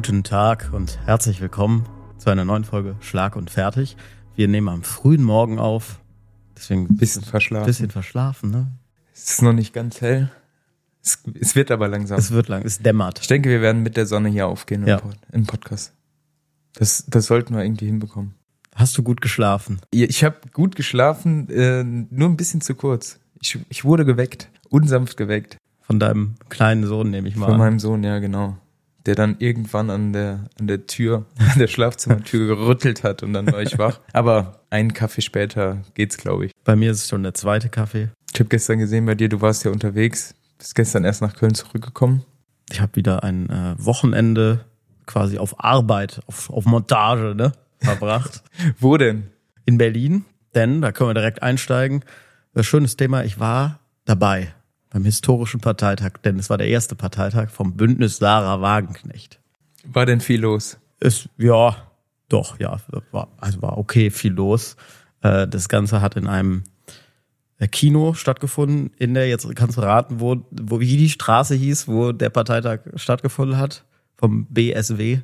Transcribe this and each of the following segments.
Guten Tag und herzlich willkommen zu einer neuen Folge Schlag und Fertig. Wir nehmen am frühen Morgen auf, deswegen ein Bisschen verschlafen. bisschen verschlafen. Ne? Es ist noch nicht ganz hell. Es, es wird aber langsam. Es wird lang, es dämmert. Ich denke, wir werden mit der Sonne hier aufgehen im, Ja. Im Podcast. Das, das sollten wir irgendwie hinbekommen. Hast du gut geschlafen? Ich habe gut geschlafen, äh, nur ein bisschen zu kurz. Ich, ich wurde geweckt, unsanft geweckt. Von deinem kleinen Sohn nehme ich mal Von an. meinem Sohn, ja genau. Der dann irgendwann an der, an der Tür, an der Schlafzimmertür gerüttelt hat und dann war ich wach. Aber einen Kaffee später geht's, glaube ich. Bei mir ist es schon der zweite Kaffee. Ich habe gestern gesehen bei dir, du warst ja unterwegs, bist gestern erst nach Köln zurückgekommen. Ich habe wieder ein äh, Wochenende quasi auf Arbeit, auf, auf Montage ne, verbracht. Wo denn? in Berlin, denn da können wir direkt einsteigen. Das schönes Thema, ich war dabei beim historischen Parteitag, denn es war der erste Parteitag vom Bündnis Sarah Wagenknecht. War denn viel los? Ist, ja, doch, ja, war, also war okay, viel los. Äh, Das Ganze hat in einem äh, Kino stattgefunden, in der, jetzt kannst du raten, wo, wo wie die Straße hieß, wo der Parteitag stattgefunden hat, vom BSW.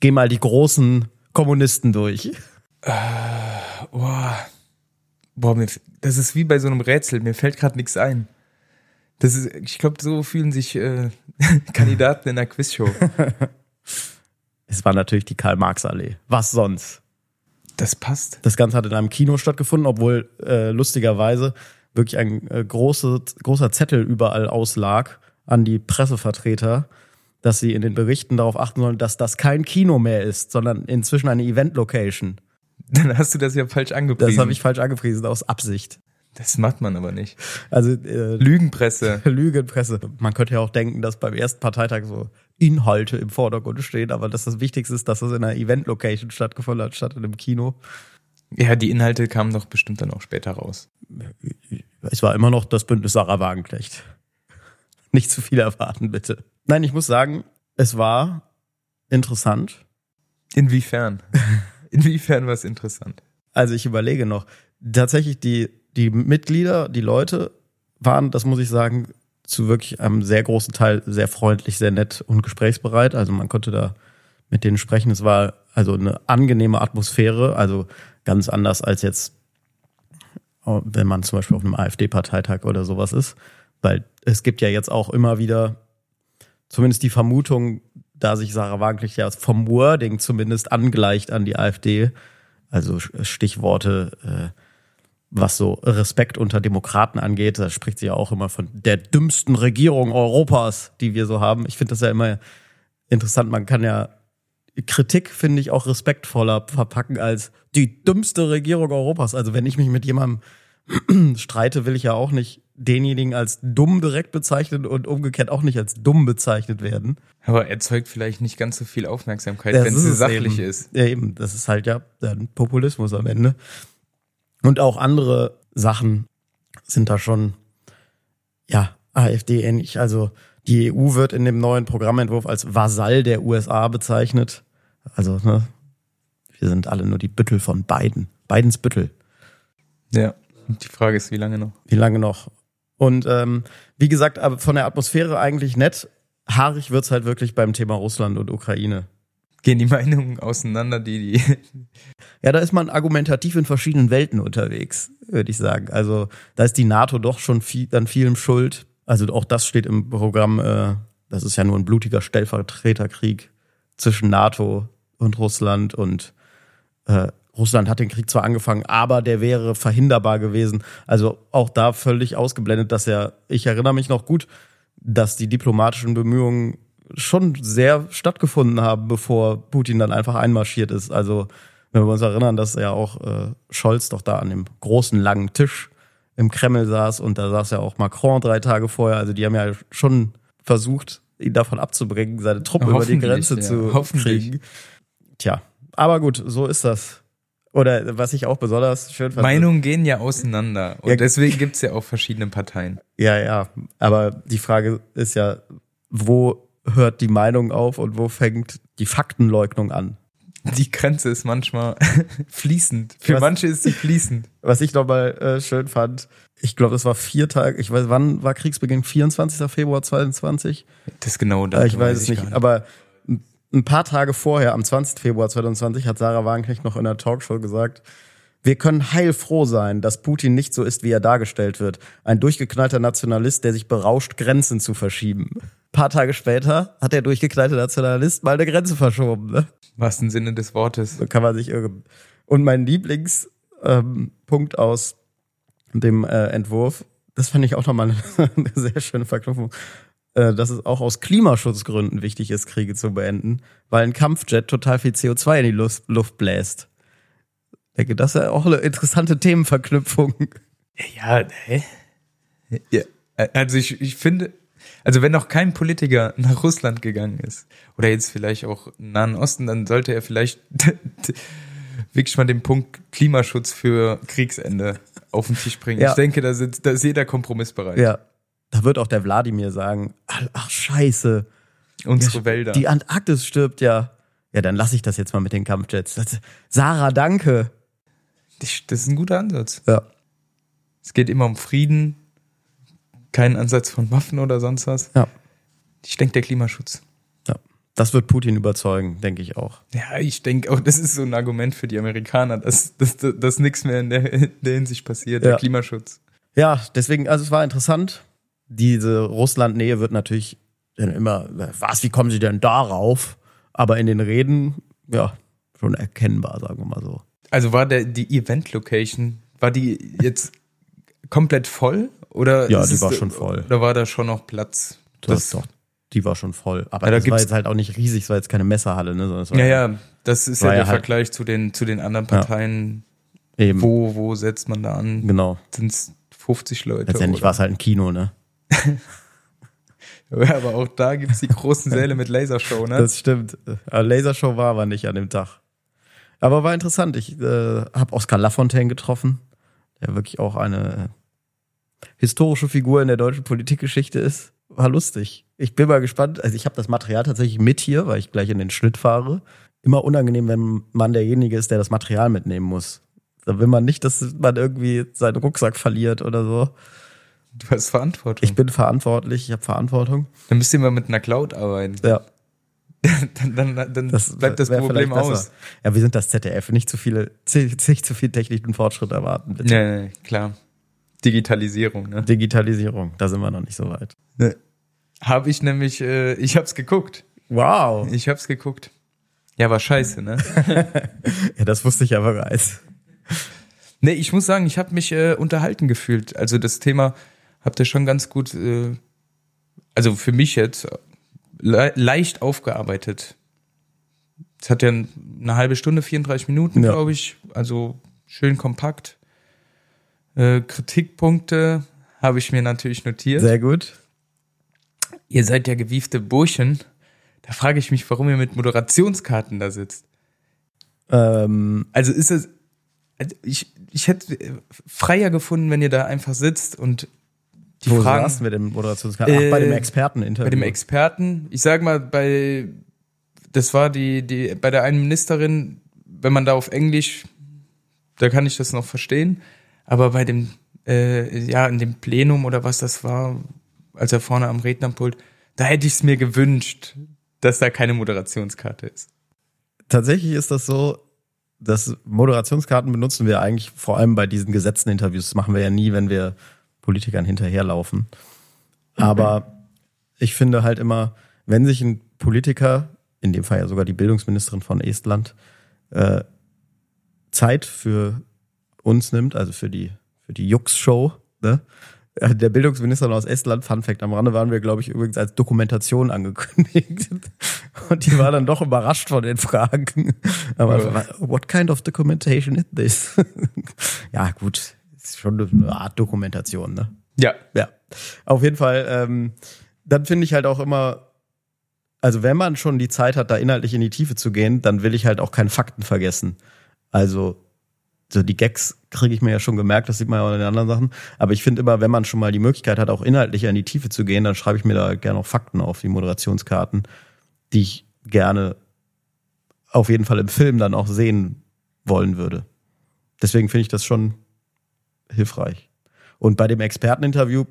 Geh mal die großen Kommunisten durch. Boah, boah mir, das ist wie bei so einem Rätsel. Mir fällt gerade nichts ein. Das ist, ich glaube, so fühlen sich äh, Kandidaten in einer Quizshow. Es war natürlich die Karl-Marx-Allee. Was sonst? Das passt. Das Ganze hat in einem Kino stattgefunden, obwohl äh, lustigerweise wirklich ein äh, große, großer Zettel überall auslag an die Pressevertreter, dass sie in den Berichten darauf achten sollen, dass das kein Kino mehr ist, sondern inzwischen eine Event-Location. Dann hast du das ja falsch angepriesen. Das habe ich falsch angepriesen, aus Absicht. Das macht man aber nicht. Also äh, Lügenpresse. Lügenpresse. Man könnte ja auch denken, dass beim ersten Parteitag so Inhalte im Vordergrund stehen, aber dass das Wichtigste ist, dass das in einer Event-Location stattgefunden hat, statt in einem Kino. Ja, die Inhalte kamen doch bestimmt dann auch später raus. Es war immer noch das Bündnis Sarah Wagenknecht. Nicht zu viel erwarten, bitte. Nein, ich muss sagen, es war interessant. Inwiefern? Inwiefern war es interessant? Also ich überlege noch. Tatsächlich die, die Mitglieder, die Leute waren, das muss ich sagen, zu wirklich einem sehr großen Teil sehr freundlich, sehr nett und gesprächsbereit. Also man konnte da mit denen sprechen. Es war also eine angenehme Atmosphäre, also ganz anders als jetzt, äh, wenn man zum Beispiel auf einem AfD-Parteitag oder sowas ist. Weil es gibt ja jetzt auch immer wieder zumindest die Vermutung, da sich Sarah Wagenknecht ja vom Wording zumindest angleicht an die AfD, also Stichworte, äh, was so Respekt unter Demokraten angeht, da spricht sie ja auch immer von der dümmsten Regierung Europas, die wir so haben. Ich finde das ja immer interessant. Man kann ja Kritik, finde ich, auch respektvoller verpacken als die dümmste Regierung Europas. Also wenn ich mich mit jemandem streite, will ich ja auch nicht denjenigen als dumm direkt bezeichnen und umgekehrt auch nicht als dumm bezeichnet werden. Aber erzeugt vielleicht nicht ganz so viel Aufmerksamkeit, Das wenn es sachlich eben. ist. Ja, eben. Das ist halt ja dann Populismus am Ende. Und auch andere Sachen sind da schon, ja, AfD-ähnlich. Also die EU wird in dem neuen Programmentwurf als Vasall der USA bezeichnet. Also, ne, wir sind alle nur die Büttel von Biden. Bidens Büttel. Ja. Die Frage ist, wie lange noch? Wie lange noch? Und ähm, wie gesagt, aber von der Atmosphäre eigentlich nett. Haarig wird's halt wirklich beim Thema Russland und Ukraine. Gehen die Meinungen auseinander, die die Ja, da ist man argumentativ in verschiedenen Welten unterwegs, würde ich sagen. Also da ist die NATO doch schon viel, an vielem schuld. Also auch das steht im Programm, äh, das ist ja nur ein blutiger Stellvertreterkrieg zwischen NATO und Russland und äh, Russland hat den Krieg zwar angefangen, aber der wäre verhinderbar gewesen. Also auch da völlig ausgeblendet, dass er, ich erinnere mich noch gut, dass die diplomatischen Bemühungen schon sehr stattgefunden haben, bevor Putin dann einfach einmarschiert ist. Also wenn wir uns erinnern, dass ja auch äh, Scholz doch da an dem großen langen Tisch im Kreml saß und da saß ja auch Macron drei Tage vorher. Also die haben ja schon versucht, ihn davon abzubringen, seine Truppen über die Grenze ja, zu hoffentlich. kriegen. Tja, aber gut, so ist das. Oder was ich auch besonders schön fand. Meinungen gehen ja auseinander. Und Ja. deswegen gibt's ja auch verschiedene Parteien. Ja, ja. Aber die Frage ist ja, wo hört die Meinung auf und wo fängt die Faktenleugnung an? Die Grenze ist manchmal fließend. Für Was- manche ist sie fließend. Was ich nochmal äh, schön fand, ich glaube, das war vier Tage, ich weiß, wann war Kriegsbeginn? 24. Februar 22? Das genau Äh, da. ich weiß es nicht, gar aber ein paar Tage vorher, am 20. Februar 2020, hat Sarah Wagenknecht noch in einer Talkshow gesagt, wir können heilfroh sein, dass Putin nicht so ist, wie er dargestellt wird. Ein durchgeknallter Nationalist, der sich berauscht, Grenzen zu verschieben. Ein paar Tage später hat der durchgeknallte Nationalist mal eine Grenze verschoben. Ne? Was im Sinne des Wortes. So kann man sich irren. Und mein Lieblingspunkt ähm, aus dem äh, Entwurf, das fand ich auch nochmal eine, eine sehr schöne Verknüpfung, äh, dass es auch aus Klimaschutzgründen wichtig ist, Kriege zu beenden, weil ein Kampfjet total viel CO2 in die Luft, Luft bläst. Ich denke, das ist ja auch eine interessante Themenverknüpfung. Ja, hä? Ja, also ich, ich finde, also wenn noch kein Politiker nach Russland gegangen ist, oder jetzt vielleicht auch im Nahen Osten, dann sollte er vielleicht wirklich mal den Punkt Klimaschutz für Kriegsende auf den Tisch bringen. Ja. Ich denke, da, sind, da ist jeder Kompromiss bereit. Ja. Da wird auch der Wladimir sagen, ach scheiße, Unsere Ja, Wälder. die Antarktis stirbt ja. Ja, dann lasse ich das jetzt mal mit den Kampfjets. Das, Sarah, danke. Das ist ein guter Ansatz. Ja. Es geht immer um Frieden, keinen Ansatz von Waffen oder sonst was. Ja. Ich denke, der Klimaschutz. ja. Das wird Putin überzeugen, denke ich auch. Ja, ich denke auch, das ist so ein Argument für die Amerikaner, dass, dass, dass, dass nichts mehr in der, in der Hinsicht passiert, Ja. der Klimaschutz. Ja, deswegen, also es war interessant. Diese Russland-Nähe wird natürlich dann immer, was, wie kommen sie denn darauf? Aber in den Reden, ja, schon erkennbar, sagen wir mal so. Also war der, die Event-Location, war die jetzt komplett voll? Oder Ja, die es- war schon voll. Oder war da schon noch Platz? Das, doch, die war schon voll. Aber Ja, da das war jetzt halt auch nicht riesig, es war jetzt keine Messerhalle, ne? Sondern es Ja, ja, das ist ja der ja halt- Vergleich zu den, zu den anderen Parteien. eben. Wo, wo setzt man da an? Genau. Sind es 50 Leute? Letztendlich war es halt ein Kino, ne? Ja, aber auch da gibt's die großen Säle mit Lasershow, ne? Das stimmt. Aber Lasershow war aber nicht an dem Tag. Aber war interessant. Ich äh, habe Oskar Lafontaine getroffen, der wirklich auch eine historische Figur in der deutschen Politikgeschichte ist. War lustig. Ich bin mal gespannt. Also ich habe das Material tatsächlich mit hier, weil ich gleich in den Schnitt fahre. Immer unangenehm, wenn man derjenige ist, der das Material mitnehmen muss. Da will man nicht, dass man irgendwie seinen Rucksack verliert oder so. Du hast Verantwortung. Ich bin verantwortlich, ich habe Verantwortung. dann müsst ihr mal mit einer Cloud arbeiten. Ja, dann dann, dann das bleibt das Problem aus. Ja, wir sind das ZDF. Nicht zu viele, nicht zu viel technischen Fortschritt erwarten, bitte. Ja, ja, klar. Digitalisierung, ne? Digitalisierung, da sind wir noch nicht so weit. Habe ich nämlich, äh, ich hab's geguckt. Wow. Ich hab's geguckt. Ja, war scheiße, ne? Ja, das wusste ich ja bereits. nee, ich muss sagen, ich habe mich äh, unterhalten gefühlt. Also das Thema habt ihr schon ganz gut, äh, also für mich jetzt, le leicht aufgearbeitet. Es hat ja eine halbe Stunde, 34 Minuten, Ja. glaube ich. Also schön kompakt. Äh, Kritikpunkte habe ich mir natürlich notiert. Sehr gut. Ihr seid ja gewiefte Burschen. Da frage ich mich, warum ihr mit Moderationskarten da sitzt. Ähm, Also ist es, also ich, ich hätte freier gefunden, wenn ihr da einfach sitzt und die wo Fragen saßen wir denn Moderationskarten? Ach, bei dem Äh, Experteninterview. bei dem Experten, ich sag mal, bei, das war die, die, bei der einen Ministerin, wenn man da auf Englisch, da kann ich das noch verstehen, aber bei dem, äh, ja, in dem Plenum oder was das war, als er vorne am Rednerpult, da hätte ich es mir gewünscht, dass da keine Moderationskarte ist. Tatsächlich ist das so, dass Moderationskarten benutzen wir eigentlich vor allem bei diesen gesetzten Interviews. Das machen wir ja nie, wenn wir Politikern hinterherlaufen. Aber ich finde halt immer, wenn sich ein Politiker, in dem Fall ja sogar die Bildungsministerin von Estland, äh, Zeit für uns nimmt, also für die, für die Jux-Show, ne? Ja, Der Bildungsminister aus Estland, Fun Fact, am Rande waren wir, glaube ich, übrigens als Dokumentation angekündigt. Und die war dann doch überrascht von den Fragen. Aber what kind of documentation is this? ja, gut, ist schon eine Art Dokumentation, ne? Ja. Ja, auf jeden Fall. Ähm, dann finde ich halt auch immer, also wenn man schon die Zeit hat, da inhaltlich in die Tiefe zu gehen, dann will ich halt auch keine Fakten vergessen. Also so die Gags kriege ich mir ja schon gemerkt, das sieht man ja auch in den anderen Sachen. Aber ich finde immer, wenn man schon mal die Möglichkeit hat, auch inhaltlicher in die Tiefe zu gehen, dann schreibe ich mir da gerne auch Fakten auf, die Moderationskarten, die ich gerne auf jeden Fall im Film dann auch sehen wollen würde. Deswegen finde ich das schon hilfreich. Und bei dem Experteninterview,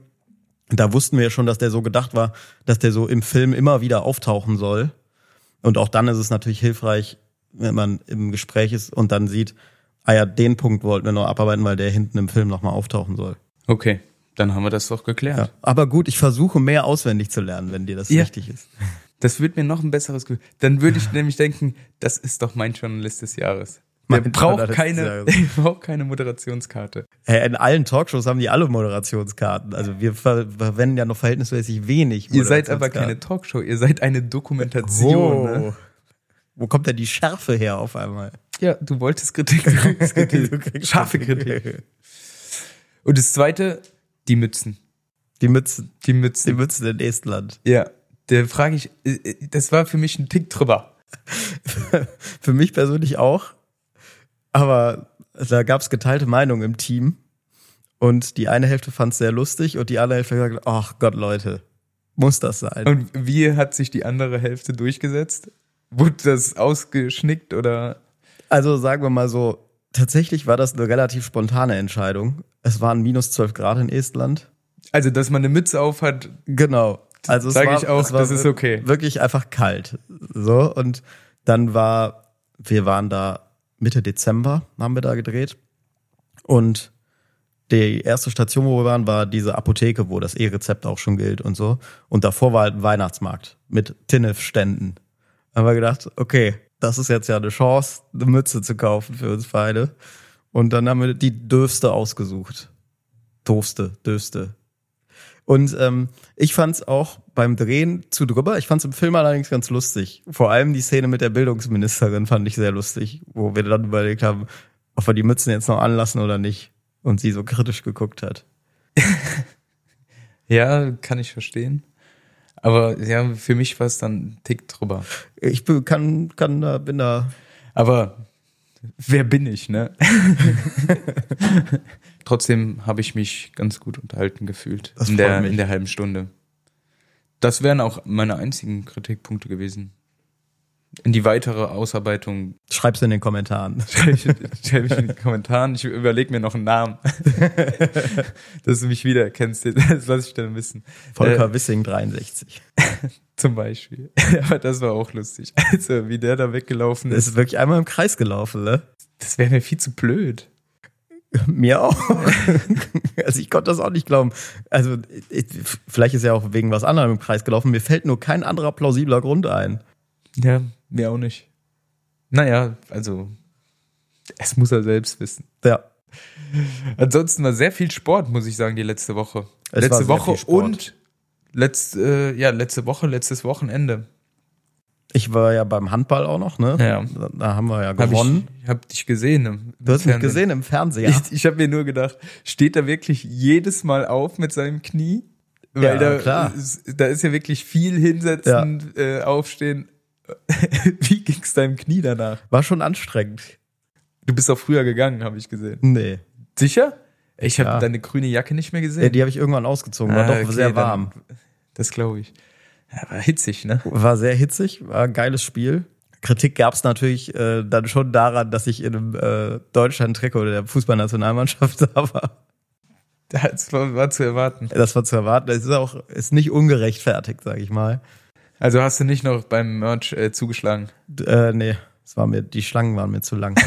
da wussten wir ja schon, dass der so gedacht war, dass der so im Film immer wieder auftauchen soll. Und auch dann ist es natürlich hilfreich, wenn man im Gespräch ist und dann sieht, ah ja, den Punkt wollten wir noch abarbeiten, weil der hinten im Film nochmal auftauchen soll. Okay, dann haben wir das doch geklärt. Ja. Aber gut, ich versuche mehr auswendig zu lernen, wenn dir das Ja. wichtig ist. Das wird mir noch ein besseres Gefühl. Dann würde ich nämlich denken, das ist doch mein Journalist des Jahres. Mein braucht keine, braucht keine Moderationskarte. Äh, In allen Talkshows haben die alle Moderationskarten. Also wir ver verwenden ja noch verhältnismäßig wenig. Ihr seid aber keine. Talkshow, ihr seid eine Dokumentation. Oh. Ne? Wo kommt denn die Schärfe her auf einmal? Ja, du wolltest Kritik, Kritik. Scharfe Kritik. Und das zweite, die Mützen. Die Mützen, Die die Mützen. Mützen in Estland. Ja, der frage ich, äh, äh, das war für mich ein Tick drüber. Für mich persönlich auch. Aber da gab es geteilte Meinungen im Team. Und die eine Hälfte fand es sehr lustig und die andere Hälfte hat gesagt, ach Gott, Leute, muss das sein? Und wie hat sich die andere Hälfte durchgesetzt? Wurde das ausgeschnickt oder? Also sagen wir mal so, tatsächlich war das eine relativ spontane Entscheidung. Es waren minus 12 Grad in Estland. Also, dass man eine Mütze auf hat, Genau. Also es Sag war, ich auch, das ist okay. Wirklich einfach kalt. So und dann war, wir waren da Mitte Dezember, haben wir da gedreht und die erste Station, wo wir waren, war diese Apotheke, wo das E-Rezept auch schon gilt und so. Und davor war halt ein Weihnachtsmarkt mit Tinnef-Ständen. Haben wir gedacht, okay, das ist jetzt ja eine Chance, eine Mütze zu kaufen für uns beide. Und dann haben wir die dürfste ausgesucht. Doofste, dürfste. Und ähm, ich fand es auch beim Drehen zu drüber. Ich fand es im Film allerdings ganz lustig. Vor allem die Szene mit der Bildungsministerin fand ich sehr lustig, wo wir dann überlegt haben, ob wir die Mützen jetzt noch anlassen oder nicht. Und sie so kritisch geguckt hat. ja, kann ich verstehen. Aber ja, für mich war es dann ein Tick drüber. Ich bin, kann, kann da, bin da. Aber wer bin ich, ne? Trotzdem habe ich mich ganz gut unterhalten gefühlt Das in der, mich. in der halben Stunde. Das wären auch meine einzigen Kritikpunkte gewesen. In die weitere Ausarbeitung Schreib's in den Kommentaren. schreibe ich, schreib ich in den Kommentaren. Ich überlege mir noch einen Namen. Dass du mich wiedererkennst. Das lasse ich dann wissen. Volker Äh, Wissing 63. zum Beispiel. Aber das war auch lustig. Also, wie der da weggelaufen Der ist. ist wirklich einmal im Kreis gelaufen, ne? Das wäre mir viel zu blöd. Mir auch. also ich konnte das auch nicht glauben. Also ich, vielleicht ist er auch wegen was anderem im Kreis gelaufen. Mir fällt nur kein anderer plausibler Grund ein. Ja, mir auch nicht. Naja, also, es muss er selbst wissen. Ja. Ansonsten war sehr viel Sport, muss ich sagen, die letzte Woche. Es letzte Woche und letzt, äh, ja, letzte Woche, letztes Wochenende. Ich war ja beim Handball auch noch, ne? Ja. Da, da haben wir ja Hab gewonnen. ich hab dich gesehen. Im, du hast mich gesehen im Fernseher. Ich, ich habe mir nur gedacht, steht er wirklich jedes Mal auf mit seinem Knie? Weil Ja, da, klar. Ist, da ist ja wirklich viel hinsetzen, äh, aufstehen. Wie ging's deinem Knie danach? War schon anstrengend. Du bist auch früher gegangen, habe ich gesehen. Nee. Sicher? Ich habe Ja. deine grüne Jacke nicht mehr gesehen. Ja, die habe ich irgendwann ausgezogen. War Ah, doch okay, sehr dann- warm. Das glaube ich. Ja, war hitzig, ne? War sehr hitzig, war ein geiles Spiel. Kritik gab es natürlich äh, dann schon daran, dass ich in einem äh, Deutschland-Trikot der Fußballnationalmannschaft da war. Das war, war zu erwarten. Das war zu erwarten. Es ist auch ist nicht ungerechtfertigt, sage ich mal. Also hast du nicht noch beim Merch äh, zugeschlagen? D- Äh, nee, es war mir, die Schlangen waren mir zu lang.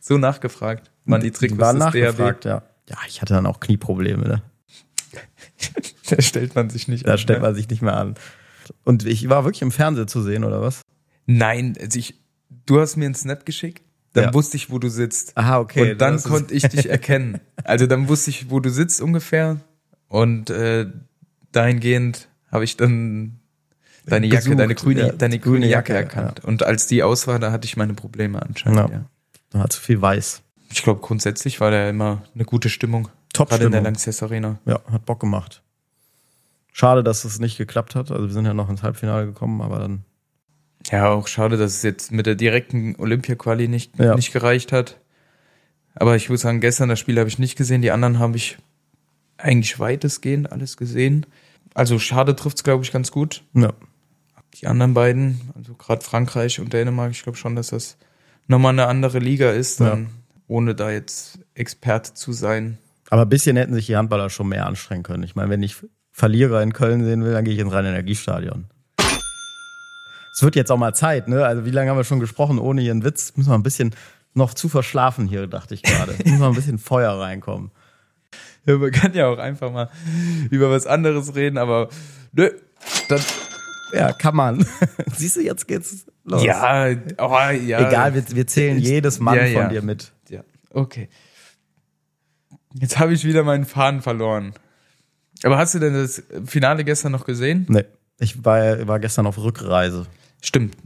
So nachgefragt. Man die Trikots waren des nachgefragt, ja. Ja, ich hatte dann auch Knieprobleme, ne? Da stellt man sich nicht Da an, stellt ne? man sich nicht mehr an. Und ich war wirklich im Fernsehen zu sehen, oder was? Nein, also ich, du hast mir einen Snap geschickt, dann Ja. wusste ich, wo du sitzt. Aha, okay. und dann konnte ich dich erkennen. Also dann wusste ich, wo du sitzt ungefähr. Und äh, dahingehend habe ich dann deine Jacke, Gesucht, deine grüne, ja, deine grüne grüne Jacke Jacke, erkannt. Und als die aus war, da hatte ich meine Probleme anscheinend. Ja. Ja. Da war zu viel weiß. Ich glaube, grundsätzlich war da immer eine gute Stimmung. Top Gerade in der Stimmung. Lanxess Arena. Ja, hat Bock gemacht. Schade, dass es nicht geklappt hat. Also wir sind ja noch ins Halbfinale gekommen, aber dann. Ja, auch schade, dass es jetzt mit der direkten Olympia-Quali nicht, Ja. nicht gereicht hat. Aber ich muss sagen, gestern das Spiel habe ich nicht gesehen. Die anderen habe ich eigentlich weitestgehend alles gesehen. Also schade trifft's glaube ich, ganz gut. Ja. Die anderen beiden, also gerade Frankreich und Dänemark, ich glaube schon, dass das nochmal eine andere Liga ist, dann, ohne da jetzt Experte zu sein. Aber ein bisschen hätten sich die Handballer schon mehr anstrengen können. Ich meine, wenn ich Verlierer in Köln sehen will, dann gehe ich ins Rhein-Energiestadion. Es wird jetzt auch mal Zeit, ne? Also wie lange haben wir schon gesprochen ohne ihren Witz? Müssen wir ein bisschen noch zu verschlafen hier, dachte ich gerade. Müssen wir ein bisschen Feuer reinkommen. Ja, man kann ja auch einfach mal über was anderes reden, aber nö, dann, Ja, kann man. Siehst du, jetzt geht's los. ja, oh, ja. Egal, wir, wir zählen jedes Mann Ja, ja. von dir mit. Ja, okay. Jetzt habe ich wieder meinen Faden verloren. Aber hast du denn das Finale gestern noch gesehen? Nee, ich war, war gestern auf Rückreise. Stimmt.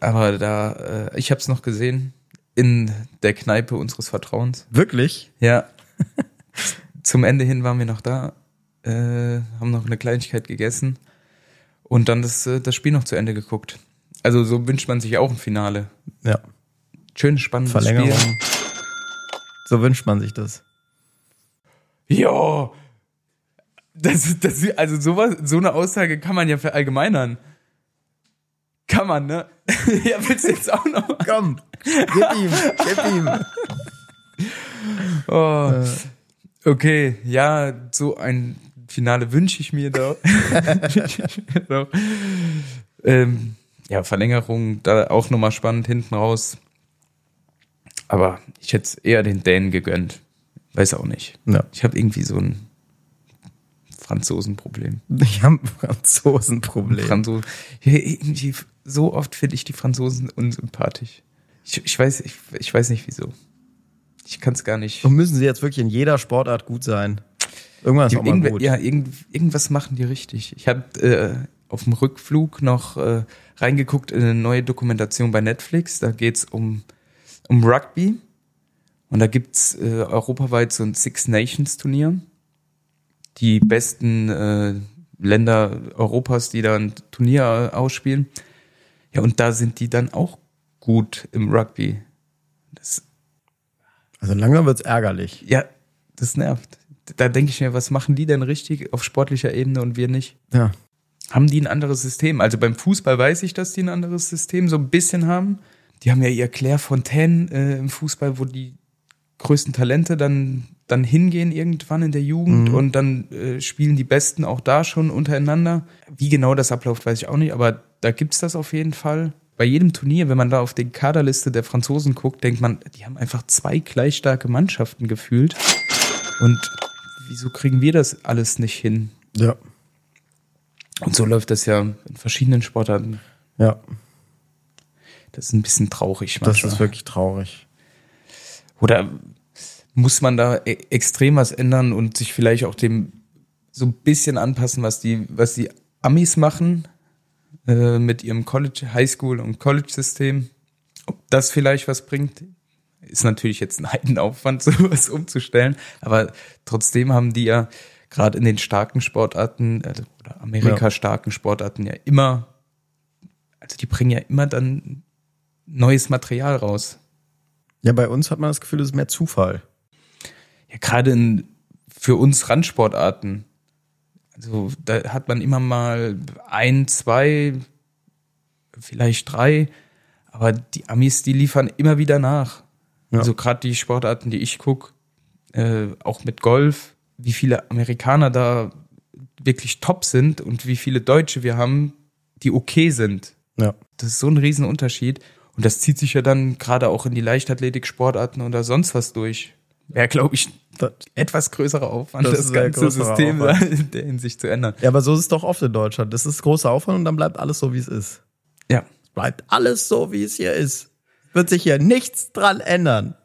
Aber da, äh, ich habe es noch gesehen in der Kneipe unseres Vertrauens. Wirklich? Ja. Zum Ende hin waren wir noch da, äh, haben noch eine Kleinigkeit gegessen und dann das, äh, das Spiel noch zu Ende geguckt. Also so wünscht man sich auch ein Finale. Ja. Schön spannendes Verlängerung. Spiel. So wünscht man sich das. Ja. Das, das, also sowas, so eine Aussage kann man ja verallgemeinern. Kann man, ne? ja, willst du jetzt auch noch? mal? Komm, gib ihm, gib ihm. Oh. Okay, ja, so ein Finale wünsche ich mir doch. ähm, ja, Verlängerung, da auch nochmal spannend hinten raus. Aber ich hätte es eher den Dänen gegönnt. Weiß auch nicht. Ja. Ich habe irgendwie so ein Franzosenproblem. Ich habe ein Franzosenproblem. Franzosen. So oft finde ich die Franzosen unsympathisch. Ich, ich, weiß, ich, ich weiß nicht wieso. Ich kann es gar nicht. Und müssen sie jetzt wirklich in jeder Sportart gut sein? Irgendwann ist Die, auch mal gut. ja, irgend, irgendwas machen die richtig. Ich habe äh, auf dem Rückflug noch äh, reingeguckt in eine neue Dokumentation bei Netflix. Da geht's um, um Rugby. Und da gibt's äh, europaweit so ein Six Nations Turnier. Die besten äh, Länder Europas, die da ein Turnier ausspielen. Ja, und da sind die dann auch gut im Rugby. Das, Also langsam wird's ärgerlich. ja, das nervt. Da denke ich mir, was machen die denn richtig auf sportlicher Ebene und wir nicht? Ja. Haben die ein anderes System? Also beim Fußball weiß ich, dass die ein anderes System so ein bisschen haben. Die haben ja ihr Claire Fontaine äh, im Fußball, wo die größten Talente dann, dann hingehen irgendwann in der Jugend und dann äh, spielen die Besten auch da schon untereinander. Wie genau das abläuft, weiß ich auch nicht, aber da gibt's das auf jeden Fall. Bei jedem Turnier, wenn man da auf die Kaderliste der Franzosen guckt, denkt man, die haben einfach zwei gleich starke Mannschaften gefühlt. Und wieso kriegen wir das alles nicht hin? Ja. Und so läuft das ja in verschiedenen Sportarten. Ja. Das ist ein bisschen traurig Das manchmal. ist wirklich traurig. Oder muss man da e extrem was ändern und sich vielleicht auch dem so ein bisschen anpassen, was die, was die Amis machen äh, mit ihrem College, Highschool und College-System? Ob das vielleicht was bringt? Ist natürlich jetzt ein Heidenaufwand, sowas umzustellen, aber trotzdem haben die ja gerade in den starken Sportarten, also, oder Amerika-starken Sportarten ja immer, also die bringen ja immer dann neues Material raus. Ja, bei uns hat man das Gefühl, es ist mehr Zufall. ja, gerade in, für uns Randsportarten, also da hat man immer mal ein, zwei, vielleicht drei, aber die Amis, die liefern immer wieder nach. Ja. Also gerade die Sportarten, die ich guck, äh, auch mit Golf, wie viele Amerikaner da wirklich top sind und wie viele Deutsche wir haben, die okay sind. Ja. Das ist so ein Riesenunterschied. Und das zieht sich ja dann gerade auch in die Leichtathletik-Sportarten oder sonst was durch. Wäre, glaube ich, Das, etwas größerer Aufwand, Das das, ganze System Aufwand. in der Hinsicht zu ändern. ja, aber so ist es doch oft in Deutschland. Das ist großer Aufwand und dann bleibt alles so, wie es ist. Ja. Bleibt alles so, wie es hier ist. Wird sich hier nichts dran ändern.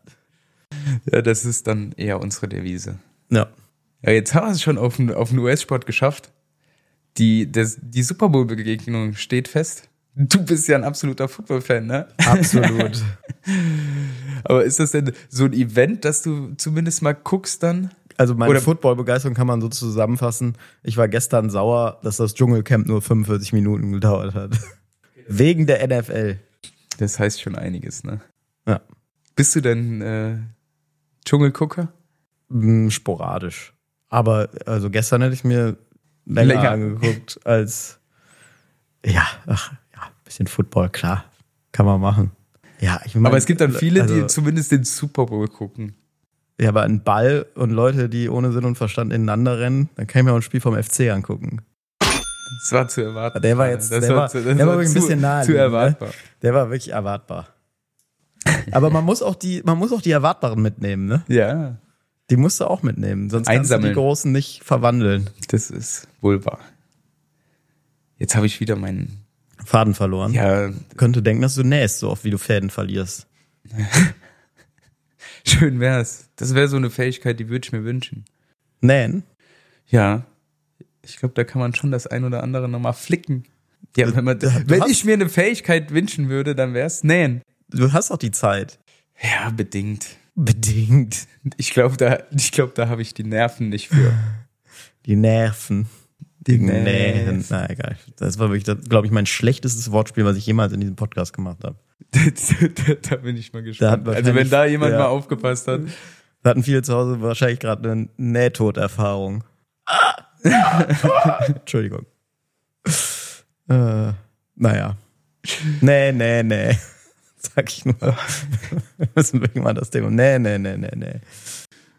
ja, das ist dann eher unsere Devise. Ja. Ja, jetzt haben wir es schon auf den, auf den US-Sport geschafft. Die, das, die Super Bowl-Begegnung steht fest. Du bist ja ein absoluter Football-Fan, ne? Absolut. Aber ist das denn so ein Event, dass du zumindest mal guckst dann? Also meine Football-Begeisterung kann man so zusammenfassen. Ich war gestern sauer, dass das Dschungelcamp nur 45 Minuten gedauert hat. Wegen der NFL. Das heißt schon einiges, ne? Ja. Bist du denn äh, Dschungelgucker? Hm, Sporadisch. Aber also gestern hätte ich mir länger, Länger. angeguckt als ja, ach, ja, bisschen Football, klar. Kann man machen. Ja, ich meine, Aber es gibt dann viele, die also, zumindest den Super Bowl gucken. Ja, aber ein Ball und Leute, die ohne Sinn und Verstand ineinander rennen, dann kann ich mir auch ein Spiel vom FC angucken. Das war zu erwarten. Der war jetzt, das der war, zu, das der war wirklich ein zu- bisschen nahe. Zu erwartbar. Ne? Der war wirklich erwartbar. Aber man muss auch die, man muss auch die Erwartbaren mitnehmen, ne? Ja, Die musst du auch mitnehmen, sonst kannst du Einsammeln. die Großen nicht verwandeln. das ist wohl wahr. Jetzt habe ich wieder meinen. Faden verloren. Ja, Könnte denken, dass du nähst, so oft wie du Fäden verlierst. schön wär's. Das wäre so eine Fähigkeit, die würde ich mir wünschen. Nähen? Ja, ich glaube, da kann man schon das ein oder andere nochmal flicken. Ja, wenn, man, wenn ich mir eine Fähigkeit wünschen würde, dann wär's nähen. Du hast auch die Zeit. Ja, bedingt. Bedingt. Ich glaube, da, ich glaube, da habe ich die Nerven nicht für. Die Nerven. Die Nähen. Na egal. Das war wirklich, glaube ich, mein schlechtestes Wortspiel, was ich jemals in diesem Podcast gemacht habe. da, bin ich mal gespannt. Also wenn da jemand ja. mal aufgepasst hat. Da hatten viele zu Hause wahrscheinlich gerade eine Nähtoderfahrung. Entschuldigung. Äh, naja. Nee, nee, nee. Sag ich nur. Wir müssen wirklich mal das Thema. Nee, nee, nee, nee, nee.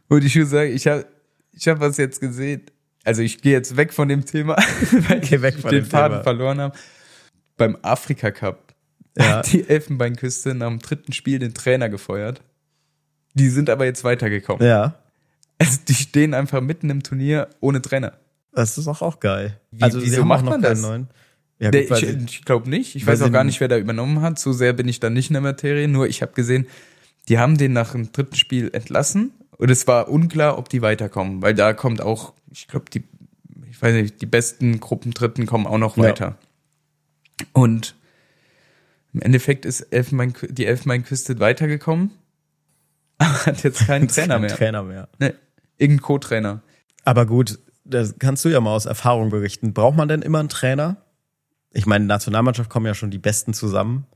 Und ich muss sagen, ich habe ich hab was jetzt gesehen. Also ich gehe jetzt weg von dem Thema, weil Geh weg ich von den Faden verloren habe. Beim Afrika Cup Ja. hat die Elfenbeinküste nach dem dritten Spiel den Trainer gefeuert. Die sind aber jetzt weitergekommen. Ja. Also die stehen einfach mitten im Turnier ohne Trainer. Das ist auch, auch geil. Wie- also, wieso macht man das? neuen. Ja, Der, gut, weil ich ich glaube nicht. Ich weiß auch gar nicht, wer da übernommen hat. So sehr bin ich da nicht in der Materie. Nur ich habe gesehen, die haben den nach dem dritten Spiel entlassen. Und es war unklar, ob die weiterkommen. Weil da kommt auch, ich glaube, die, ich weiß nicht, die besten Gruppendritten kommen auch noch Ja. weiter. Und im Endeffekt ist Elfenbein, die Elfenbeinküste weitergekommen. Aber hat jetzt keinen Trainer kein mehr. Trainer mehr. Ne, irgendein Co-Trainer. Aber gut, das kannst du ja mal aus Erfahrung berichten. Braucht man denn immer einen Trainer? Ich meine, Nationalmannschaft kommen ja schon die Besten zusammen.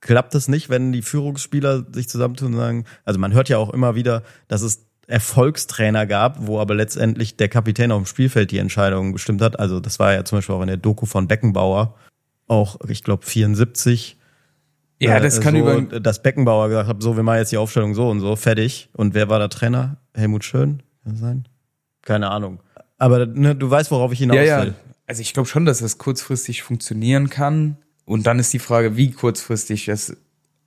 Klappt es nicht, wenn die Führungsspieler sich zusammentun und sagen, also man hört ja auch immer wieder, dass es Erfolgstrainer gab, wo aber letztendlich der Kapitän auf dem Spielfeld die Entscheidung bestimmt hat. Also das war ja zum Beispiel auch in der Doku von Beckenbauer, auch, ich glaube, 74. Ja, Äh, das kann so, über, dass Beckenbauer gesagt hat, so, wir machen jetzt die Aufstellung so und so, fertig. Und wer war der Trainer? Helmut Schön? Kann sein? Keine Ahnung. Aber ne, du weißt, worauf ich hinaus Ja, ja. will. Also ich glaube schon, dass das kurzfristig funktionieren kann. Und dann ist die Frage, wie kurzfristig das,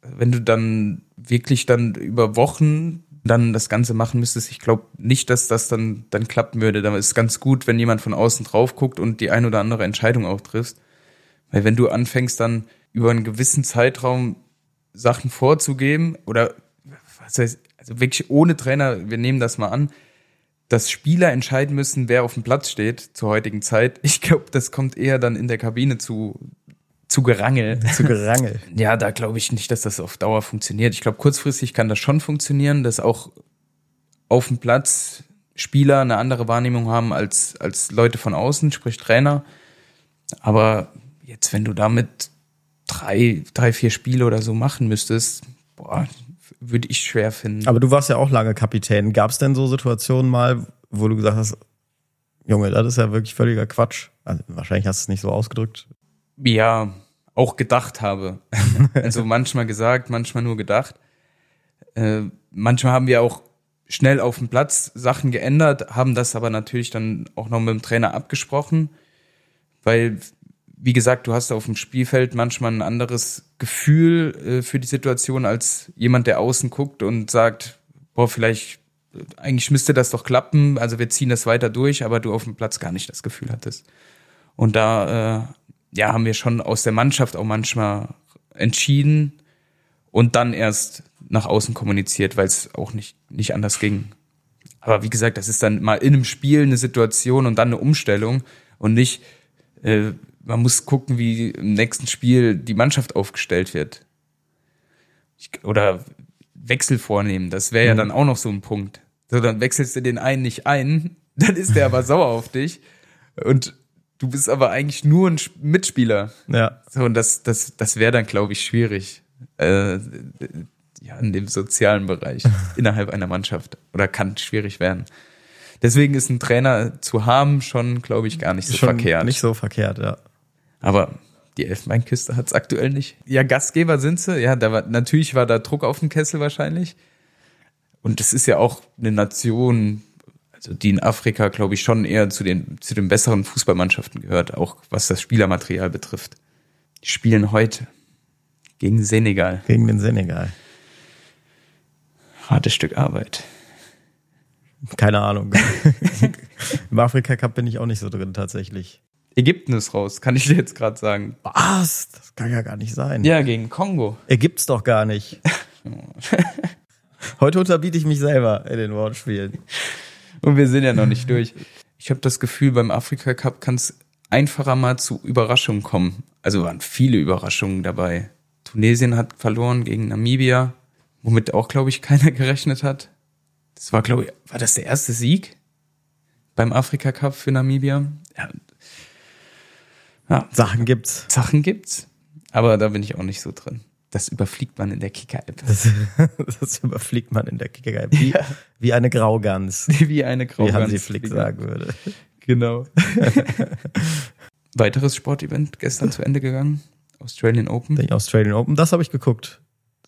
wenn du dann wirklich dann über Wochen dann das Ganze machen müsstest, ich glaube nicht, dass das dann, dann klappen würde. Da ist es ganz gut, wenn jemand von außen drauf guckt und die ein oder andere Entscheidung auch triffst. Weil wenn du anfängst dann über einen gewissen Zeitraum Sachen vorzugeben oder was heißt, also wirklich ohne Trainer, wir nehmen das mal an, dass Spieler entscheiden müssen, wer auf dem Platz steht zur heutigen Zeit. Ich glaube, das kommt eher dann in der Kabine zu, zu Gerangel. Zu Gerangel. Ja, da glaube ich nicht, dass das auf Dauer funktioniert. Ich glaube, kurzfristig kann das schon funktionieren, dass auch auf dem Platz Spieler eine andere Wahrnehmung haben als, als Leute von außen, sprich Trainer. Aber jetzt, wenn du damit drei, drei, vier Spiele oder so machen müsstest, boah, würde ich schwer finden. Aber du warst ja auch lange Kapitän. Gab es denn so Situationen mal, wo du gesagt hast, Junge, das ist ja wirklich völliger Quatsch. Also, wahrscheinlich hast du es nicht so ausgedrückt. Ja, auch gedacht habe. also manchmal gesagt, manchmal nur gedacht. Äh, manchmal haben wir auch schnell auf dem Platz Sachen geändert, haben das aber natürlich dann auch noch mit dem Trainer abgesprochen, weil, wie gesagt, du hast auf dem Spielfeld manchmal ein anderes Gefühl äh, für die Situation als jemand, der außen guckt und sagt, boah, vielleicht, äh, eigentlich müsste das doch klappen, also wir ziehen das weiter durch, aber du auf dem Platz gar nicht das Gefühl hattest. Und da äh, ja, haben wir schon aus der Mannschaft auch manchmal entschieden und dann erst nach außen kommuniziert, weil es auch nicht, nicht anders ging. Aber wie gesagt, das ist dann mal in einem Spiel eine Situation und dann eine Umstellung und nicht, äh, man muss gucken, wie im nächsten Spiel die Mannschaft aufgestellt wird. Ich, oder Wechsel vornehmen, das wäre ja dann auch noch so ein Punkt. So, dann wechselst du den einen nicht ein, dann ist der aber sauer auf dich und du bist aber eigentlich nur ein Sp- Mitspieler. Ja. So, und das, das, das wäre dann, glaube ich, schwierig. Äh, ja, in dem sozialen Bereich innerhalb einer Mannschaft. Oder kann schwierig werden. Deswegen ist ein Trainer zu haben schon, glaube ich, gar nicht so Schon verkehrt. Nicht so verkehrt, ja. Aber die Elfenbeinküste hat's aktuell nicht. Ja, Gastgeber sind sie. Ja, da war, natürlich war da Druck auf dem Kessel wahrscheinlich. Und das ist ja auch eine Nation, also die in Afrika, glaube ich, schon eher zu den, zu den besseren Fußballmannschaften gehört, auch was das Spielermaterial betrifft. Die spielen heute gegen Senegal. Gegen den Senegal. Hartes Stück Arbeit. Keine Ahnung. Im Afrika Cup bin ich auch nicht so drin tatsächlich. Ägypten ist raus, kann ich dir jetzt gerade sagen. Was? Das kann ja gar nicht sein. Ja, gegen Kongo. Ägypt's doch gar nicht. Heute unterbiete ich mich selber in den Wortspielen. Und wir sind ja noch nicht durch. Ich habe das Gefühl, beim Afrika Cup kann es einfacher mal zu Überraschungen kommen. Also waren viele Überraschungen dabei. Tunesien hat verloren gegen Namibia, womit auch, glaube ich, keiner gerechnet hat. Das war, glaube ich, war das der erste Sieg beim Afrika Cup für Namibia? Ja. ja. Sachen gibt's. Sachen gibt's. Aber da bin ich auch nicht so drin. Das überfliegt man in der Kicker-App. Das, das, überfliegt man in der Kicker-App. Wie, ja. wie eine Graugans. Wie eine Graugans. Wie Hansi Flick sagen würde. Genau. Weiteres Sportevent gestern zu Ende gegangen. Australian Open. Die Australian Open, das habe ich geguckt.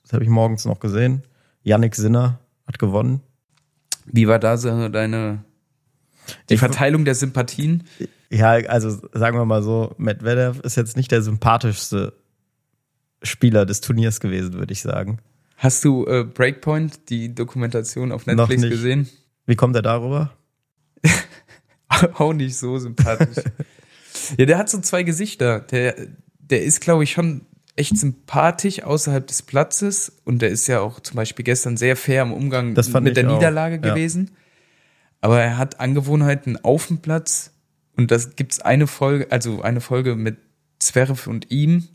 Das habe ich morgens noch gesehen. Yannick Sinner hat gewonnen. Wie war da so deine die ich Verteilung der Sympathien? Ja, also sagen wir mal so, Medvedev ist jetzt nicht der sympathischste Spieler des Turniers gewesen, würde ich sagen. Hast du äh, Breakpoint, die Dokumentation auf Netflix gesehen? Wie kommt er darüber? Auch nicht so sympathisch. ja, der hat so zwei Gesichter. Der, der ist, glaube ich, schon echt sympathisch außerhalb des Platzes und der ist ja auch zum Beispiel gestern sehr fair im Umgang mit der auch. Niederlage gewesen. Ja. Aber er hat Angewohnheiten auf dem Platz und das gibt's eine Folge, also eine Folge mit Zwerf und ihm,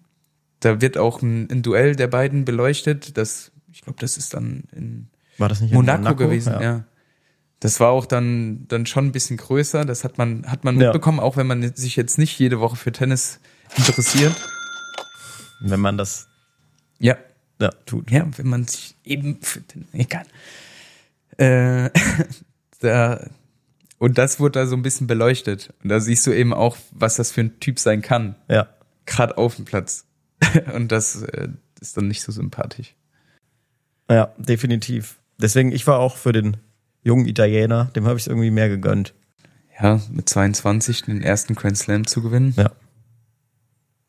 da wird auch ein, ein Duell der beiden beleuchtet. Das, ich glaube, das ist dann in Monaco, Monaco? gewesen, ja. ja. Das war auch dann, dann schon ein bisschen größer. Das hat man, hat man mitbekommen, ja. auch wenn man sich jetzt nicht jede Woche für Tennis interessiert. Wenn man das ja. Ja, tut. Ja, wenn man sich eben für Tennis, egal. Äh, da, und das wurde da so ein bisschen beleuchtet. Und da siehst du eben auch, was das für ein Typ sein kann. Ja. Gerade auf dem Platz. Und das äh, ist dann nicht so sympathisch. Ja, definitiv. Deswegen, ich war auch für den jungen Italiener, dem habe ich es irgendwie mehr gegönnt. Ja, mit 22 den ersten Grand Slam zu gewinnen. Ja.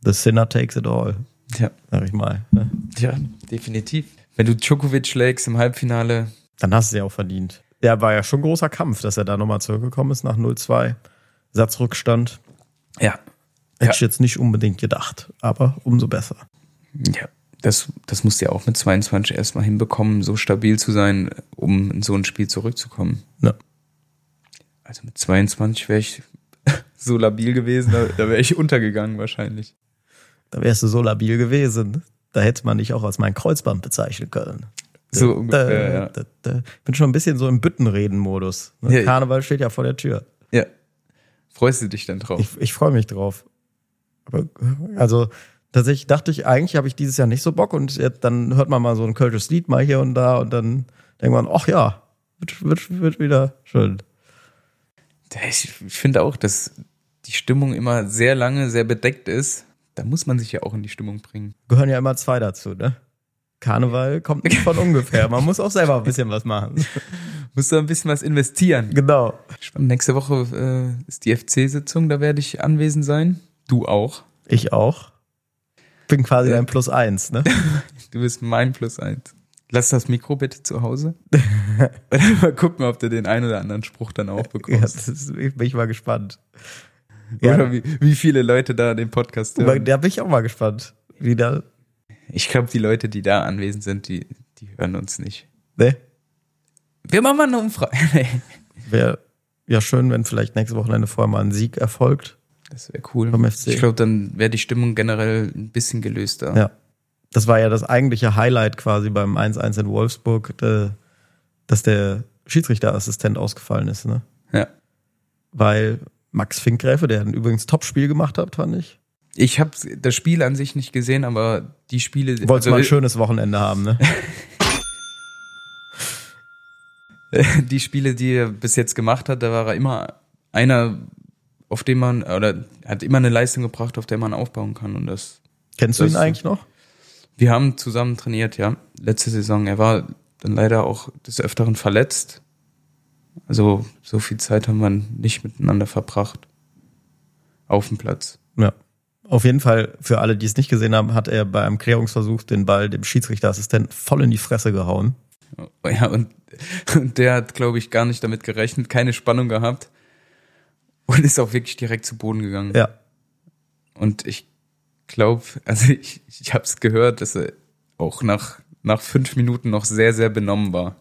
The sinner takes it all. Ja. Sag ich mal. Ne? Ja, definitiv. Wenn du Djokovic schlägst im Halbfinale. Dann hast du ja auch verdient. Ja, war ja schon ein großer Kampf, dass er da nochmal zurückgekommen ist nach 0-2. Satzrückstand. Ja, Hätte ja. ich jetzt nicht unbedingt gedacht, aber umso besser. Ja, das, das musst du ja auch mit 22 erstmal hinbekommen, so stabil zu sein, um in so ein Spiel zurückzukommen. Ja. Also mit 22 wäre ich so labil gewesen, da, da wäre ich untergegangen wahrscheinlich. Da wärst du so labil gewesen. Da hätte man dich auch als mein Kreuzband bezeichnen können. So ungefähr, ja. Da, da, bin schon ein bisschen so im Büttenreden-Modus. Ne? Ja, Karneval steht ja vor der Tür. Ja. Freust du dich denn drauf? Ich, ich freue mich drauf. Aber, also tatsächlich dachte ich, eigentlich habe ich dieses Jahr nicht so Bock und jetzt, dann hört man mal so ein kölsches Lied mal hier und da und dann denkt man, ach ja, wird, wird, wird wieder schön. Ich finde auch, dass die Stimmung immer sehr lange, sehr bedeckt ist. Da muss man sich ja auch in die Stimmung bringen. Gehören ja immer zwei dazu, ne? Karneval kommt nicht von ungefähr. Man muss auch selber ein bisschen was machen. Musst du ein bisschen was investieren. Genau. Nächste Woche äh, ist die FC-Sitzung, da werde ich anwesend sein. Du auch. Ich auch. Bin quasi dein Plus eins, ne? du bist mein Plus eins. Lass das Mikro bitte zu Hause. mal gucken, ob du den einen oder anderen Spruch dann auch bekommst. Ja, ist, bin ich mal gespannt. Oder ja. wie, wie viele Leute da den Podcast hören. Da bin ich auch mal gespannt. Wie da. Ich glaube, die Leute, die da anwesend sind, die, die hören uns nicht. Ne? Wir machen mal eine Umfrage. Wäre ja schön, wenn vielleicht nächste Wochenende vorher mal ein Sieg erfolgt. Das wäre cool. Vom FC. Ich glaube, dann wäre die Stimmung generell ein bisschen gelöster. Ja. Das war ja das eigentliche Highlight quasi beim 1-1 in Wolfsburg, dass der Schiedsrichterassistent ausgefallen ist, ne? Ja. Weil Max Finkgräfe, der ein übrigens Top-Spiel gemacht hat, fand ich. Ich habe das Spiel an sich nicht gesehen, aber die Spiele. Wolltest also, mal ein schönes Wochenende haben, ne? die Spiele, die er bis jetzt gemacht hat, da war er immer einer auf dem man, oder hat immer eine Leistung gebracht, auf der man aufbauen kann. Und das. Kennst das, du ihn eigentlich noch? Wir haben zusammen trainiert, ja. Letzte Saison. Er war dann leider auch des Öfteren verletzt. Also so viel Zeit haben wir nicht miteinander verbracht. Auf dem Platz. Ja. Auf jeden Fall, für alle, die es nicht gesehen haben, hat er bei einem Klärungsversuch den Ball dem Schiedsrichterassistenten voll in die Fresse gehauen. Ja, und, und der hat, glaube ich, gar nicht damit gerechnet, keine Spannung gehabt und ist auch wirklich direkt zu Boden gegangen. Ja. Und ich glaube, also ich, ich habe es gehört, dass er auch nach, nach fünf Minuten noch sehr, sehr benommen war.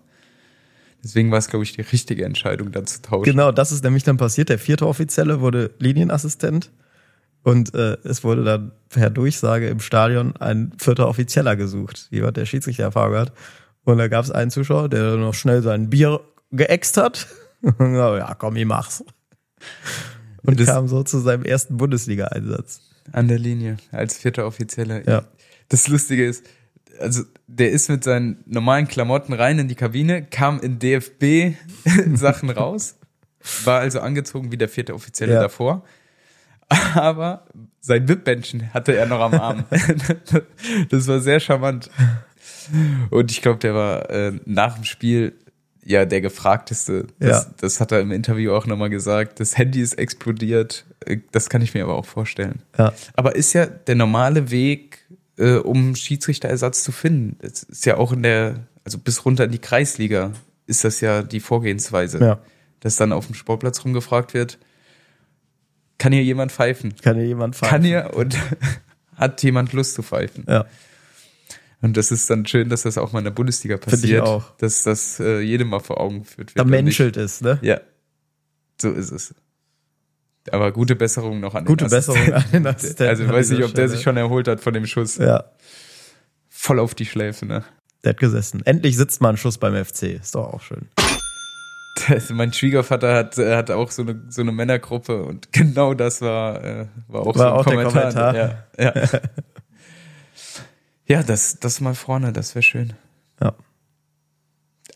Deswegen war es, glaube ich, die richtige Entscheidung, da zu tauschen. Genau, das ist nämlich dann passiert. Der vierte Offizielle wurde Linienassistent und äh, es wurde dann per Durchsage im Stadion ein vierter Offizieller gesucht. Jemand, der Schiedsrichtererfahrung hat. Und da gab es einen Zuschauer, der noch schnell sein Bier geäxt hat. ja, komm, ich mach's. Und kam so zu seinem ersten Bundesliga-Einsatz. An der Linie, als vierter Offizieller. Ja. Das Lustige ist, also der ist mit seinen normalen Klamotten rein in die Kabine, kam in DFB-Sachen raus, war also angezogen wie der vierte Offizielle Ja. davor. Aber sein Wippbändchen hatte er noch am Arm. das war sehr charmant. Und ich glaube, der war äh, nach dem Spiel ja der gefragteste. Das, Ja. das hat er im Interview auch nochmal gesagt. Das Handy ist explodiert. Äh, Das kann ich mir aber auch vorstellen. Ja. Aber ist ja der normale Weg, äh, um Schiedsrichterersatz zu finden. Das ist ja auch in der, also bis runter in die Kreisliga ist das ja die Vorgehensweise. Ja. Dass dann auf dem Sportplatz rumgefragt wird, kann hier jemand pfeifen? Kann hier jemand fahren? Kann hier und hat jemand Lust zu pfeifen? Ja. Und das ist dann schön, dass das auch mal in der Bundesliga ich passiert. auch. Dass das äh, jedem mal vor Augen geführt wird. Da menschelt es, ne? Ja, so ist es. Aber gute Besserung noch an den Gute Besserung Assistenten. an den Assistenten Also ich weiß nicht, ob der sich schon erholt hat von dem Schuss. Ja. Voll auf die Schläfe, ne? Der hat gesessen. Endlich sitzt mal ein Schuss beim FC. Ist doch auch schön. Also mein Schwiegervater hat, äh, hat auch so eine, so eine Männergruppe und genau das war, äh, war auch War so ein auch der Kommentar. Kommentar. Ja, ja. ja das, das mal vorne, das wäre schön. Ja.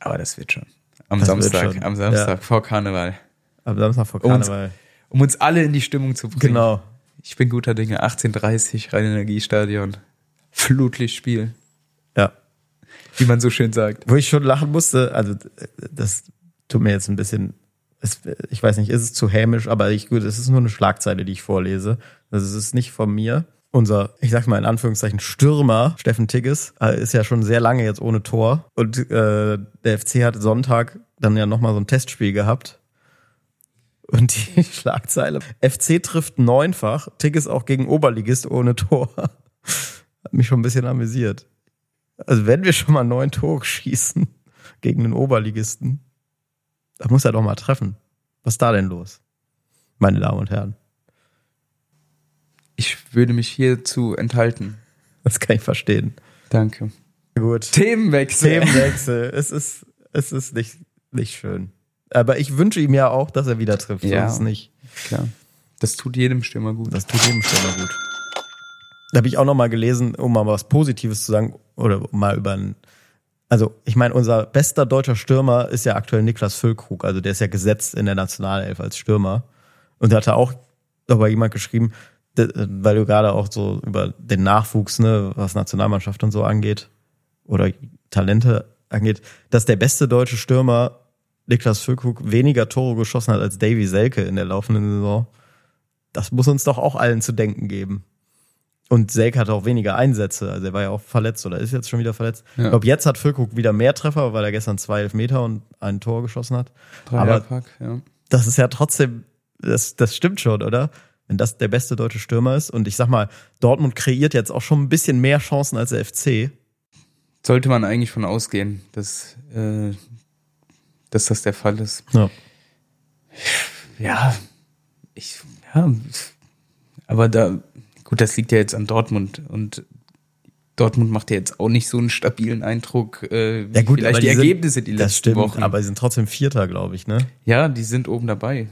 Aber das wird schon. Am Das Samstag, schon. am Samstag, Ja. vor Karneval. Am Samstag vor Karneval. Um uns alle in die Stimmung zu bringen. Genau. Ich bin guter Dinge. 18.30 Rhein-Energiestadion. Flutlichtspiel, Ja. wie man so schön sagt. Wo ich schon lachen musste, also das tut mir jetzt ein bisschen, ich weiß nicht, ist es zu hämisch, aber ich, gut, es ist nur eine Schlagzeile, die ich vorlese. Also es ist nicht von mir. Unser, ich sag mal in Anführungszeichen, Stürmer, Steffen Tigges, äh, ist ja schon sehr lange jetzt ohne Tor. Und äh, der FC hat Sonntag dann ja nochmal so ein Testspiel gehabt. Und die Schlagzeile, FC trifft neunfach, Tigges auch gegen Oberligist ohne Tor. Hat mich schon ein bisschen amüsiert. Also wenn wir schon mal neun Tore schießen gegen den Oberligisten, da muss er doch mal treffen. Was ist da denn los? Meine Damen und Herren, Ich würde mich hierzu enthalten. das kann ich verstehen. Danke. Gut. Themenwechsel. Themenwechsel. es ist, es ist nicht, nicht schön. Aber ich wünsche ihm ja auch, dass er wieder trifft. Ja. So ist es nicht. Klar. Das tut jedem Stürmer gut. Das tut jedem Stürmer gut. Da habe ich auch noch mal gelesen, um mal was Positives zu sagen oder mal über ein also ich meine, unser bester deutscher Stürmer ist ja aktuell Niklas Füllkrug, also der ist ja gesetzt in der Nationalelf als Stürmer. Und da hat er auch darüber jemand geschrieben, weil du gerade auch so über den Nachwuchs, ne, was Nationalmannschaft und so angeht, oder Talente angeht, dass der beste deutsche Stürmer Niklas Füllkrug weniger Tore geschossen hat als Davy Selke in der laufenden Saison. Das muss uns doch auch allen zu denken geben. Und Selke hatte auch weniger Einsätze, also er war ja auch verletzt oder ist jetzt schon wieder verletzt. Ja. Ich glaube, jetzt hat Füllkrug wieder mehr Treffer, weil er gestern zwei Elfmeter und ein Tor geschossen hat. Aber Dreierpack, ja. das ist ja trotzdem, das, das stimmt schon, oder? Wenn das der beste deutsche Stürmer ist. Und ich sag mal, Dortmund kreiert jetzt auch schon ein bisschen mehr Chancen als der FC. Sollte man eigentlich von ausgehen, dass, äh, dass das der Fall ist. Ja. Ja, ich, ja, aber da, gut, das liegt ja jetzt an Dortmund und Dortmund macht ja jetzt auch nicht so einen stabilen Eindruck, äh, wie Ja gut, vielleicht die, die sind- Ergebnisse die Das letzten stimmt, Wochen. aber sie sind trotzdem Vierter, glaube ich, ne? Ja, die sind oben dabei.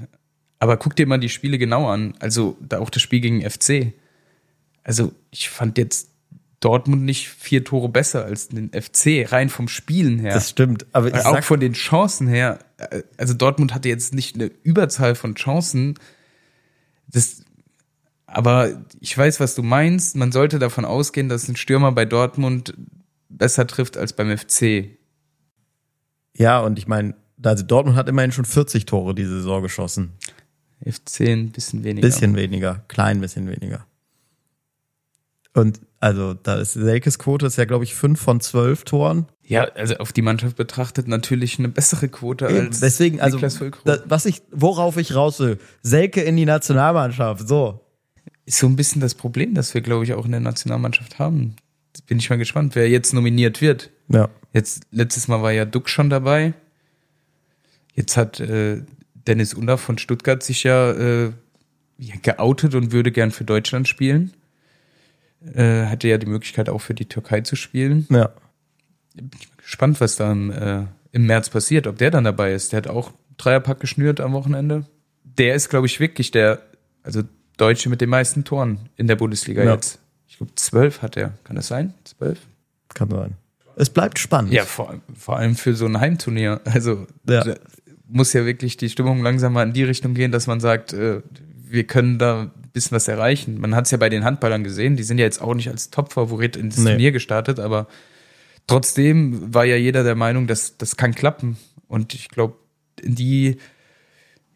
Aber guck dir mal die Spiele genau an. Also da auch das Spiel gegen FC. Also ich fand jetzt Dortmund nicht vier Tore besser als den FC, rein vom Spielen her. Das stimmt. Aber ich auch sag, von den Chancen her, äh, also Dortmund hatte jetzt nicht eine Überzahl von Chancen. Das, aber ich weiß, was du meinst. Man sollte davon ausgehen, dass ein Stürmer bei Dortmund besser trifft als beim FC. ja, und ich meine, also Dortmund hat immerhin schon 40 Tore diese Saison geschossen. F10 ein bisschen weniger. Bisschen weniger, klein bisschen weniger. Und also da ist Selkes Quote ist ja, glaube ich, 5 von 12 Toren. Ja, also auf die Mannschaft betrachtet natürlich eine bessere Quote als Deswegen, also da, was ich, worauf ich raus will, Selke in die Nationalmannschaft, so. ist so ein bisschen das Problem, das wir, glaube ich, auch in der Nationalmannschaft haben. Bin ich mal gespannt, wer jetzt nominiert wird. Ja. Jetzt, letztes Mal war ja Duck schon dabei. Jetzt hat äh, Dennis Undaff von Stuttgart sich ja, äh, ja geoutet und würde gern für Deutschland spielen. Äh, hatte ja die Möglichkeit auch für die Türkei zu spielen. Ja. Bin ich gespannt, was da im, äh, im März passiert, ob der dann dabei ist. Der hat auch Dreierpack geschnürt am Wochenende. Der ist, glaube ich, wirklich der, also Deutsche mit den meisten Toren in der Bundesliga Ja. jetzt. Ich glaube, zwölf hat er. Kann das sein? Zwölf? Kann sein. Es bleibt spannend. Ja, vor, vor allem für so ein Heimturnier. Also Ja. Muss ja wirklich die Stimmung langsam mal in die Richtung gehen, dass man sagt, äh, wir können da ein bisschen was erreichen. Man hat es ja bei den Handballern gesehen, die sind ja jetzt auch nicht als Top-Favorit ins Nee. Turnier gestartet, aber trotzdem war ja jeder der Meinung, dass das kann klappen. Und ich glaube, in die,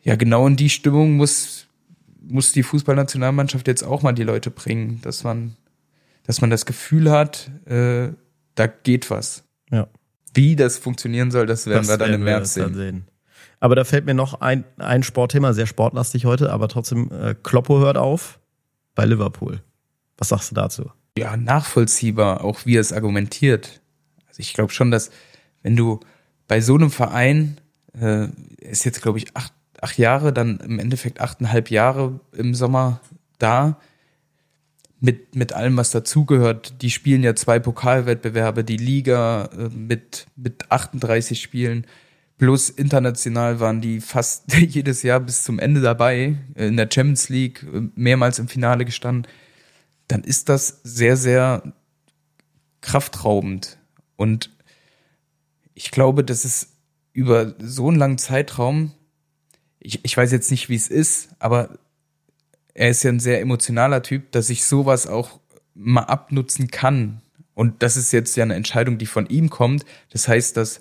ja genau in die Stimmung muss, muss die Fußballnationalmannschaft jetzt auch mal die Leute bringen, dass man, dass man das Gefühl hat, äh, da geht was. Ja. Wie das funktionieren soll, das werden Das wir dann im März dann sehen. Aber da fällt mir noch ein, ein Sportthema, sehr sportlastig heute, aber trotzdem, äh, Kloppo hört auf bei Liverpool. Was sagst du dazu? Ja, nachvollziehbar, auch wie er es argumentiert. Also ich glaube schon, dass wenn du bei so einem Verein, äh, ist jetzt glaube ich acht, acht Jahre, dann im Endeffekt achteinhalb Jahre im Sommer da, mit, mit allem, was dazugehört. Die spielen ja zwei Pokalwettbewerbe, die Liga äh, mit, mit 38 Spielen. Plus international waren die fast jedes Jahr bis zum Ende dabei, äh, in der Champions League, äh, mehrmals im Finale gestanden. Dann ist das sehr, sehr kraftraubend. Und ich glaube, dass es über so einen langen Zeitraum, ich, ich weiß jetzt nicht, wie es ist, aber er ist ja ein sehr emotionaler Typ, dass ich sowas auch mal abnutzen kann. Und das ist jetzt ja eine Entscheidung, die von ihm kommt. Das heißt, dass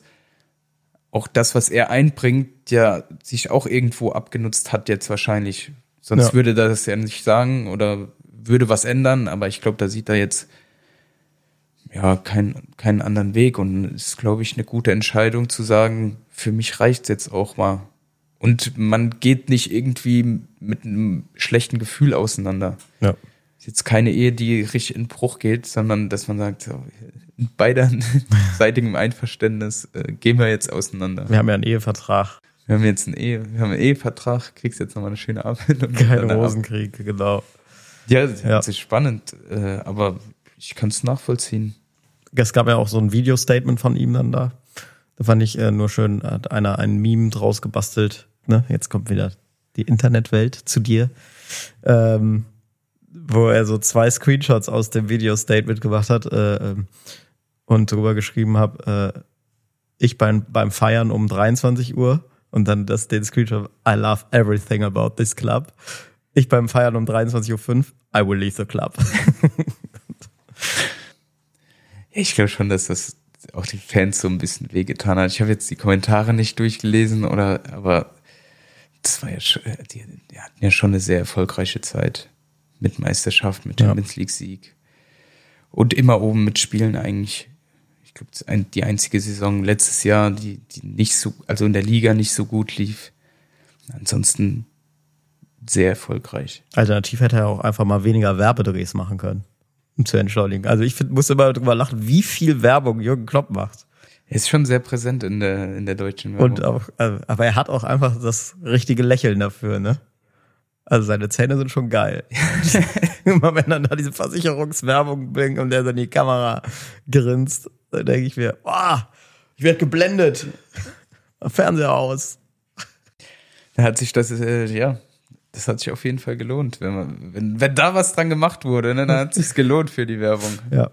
auch das, was er einbringt, ja sich auch irgendwo abgenutzt hat jetzt wahrscheinlich. Sonst Ja. würde er das ja nicht sagen oder würde was ändern. Aber ich glaube, da sieht er jetzt ja keinen keinen anderen Weg und es ist, glaube ich, eine gute Entscheidung zu sagen, für mich reicht's jetzt auch mal. Und man geht nicht irgendwie mit einem schlechten Gefühl auseinander. Ja. Jetzt keine Ehe, die richtig in Bruch geht, sondern dass man sagt, so, in beiderseitigem Einverständnis äh, gehen wir jetzt auseinander. Wir haben ja einen Ehevertrag, Wir haben jetzt einen Ehe, wir haben einen Ehevertrag, kriegst jetzt nochmal eine schöne Abfindung. kein Rosenkrieg, genau. Ja, das Ja. ist spannend, äh, aber ich kann es nachvollziehen. Es gab ja auch so ein Video-Statement von ihm dann da. Da fand ich äh, nur schön, hat einer ein Meme draus gebastelt. Ne? Jetzt kommt wieder die Internetwelt zu dir. Ähm, wo er so zwei Screenshots aus dem Video-Statement gemacht hat äh, ähm, und drüber geschrieben hat, äh, ich beim, beim Feiern um 23 Uhr und dann das, den Screenshot, I love everything about this club. Ich beim Feiern um 23.05 Uhr, I will leave the club. Ich glaube schon, dass das auch die Fans so ein bisschen wehgetan hat. Ich habe jetzt die Kommentare nicht durchgelesen, oder aber das war ja schon, die, die hatten ja schon eine sehr erfolgreiche Zeit mit Meisterschaft, mit. Champions League Sieg und immer oben mitspielen eigentlich. Ich glaube, die einzige Saison letztes Jahr, die, die nicht so, also in der Liga nicht so gut lief. Ansonsten sehr erfolgreich. Alternativ hätte er auch einfach mal weniger Werbedrehs machen können, um zu entschuldigen. Also ich find, muss immer drüber lachen, wie viel Werbung Jürgen Klopp macht. Er ist schon sehr präsent in der, in der deutschen Werbung. Und auch, äh, aber er hat auch einfach das richtige Lächeln dafür, ne? Also seine Zähne sind schon geil. Immer wenn dann da diese Versicherungswerbung blinkt und der so in die Kamera grinst, dann denke ich mir, oh, ich werde geblendet. Fernseher aus. Da hat sich das, äh, ja, das hat sich auf jeden Fall gelohnt. Wenn, man, wenn, wenn da was dran gemacht wurde, ne, dann hat sich's gelohnt für die Werbung. Ja.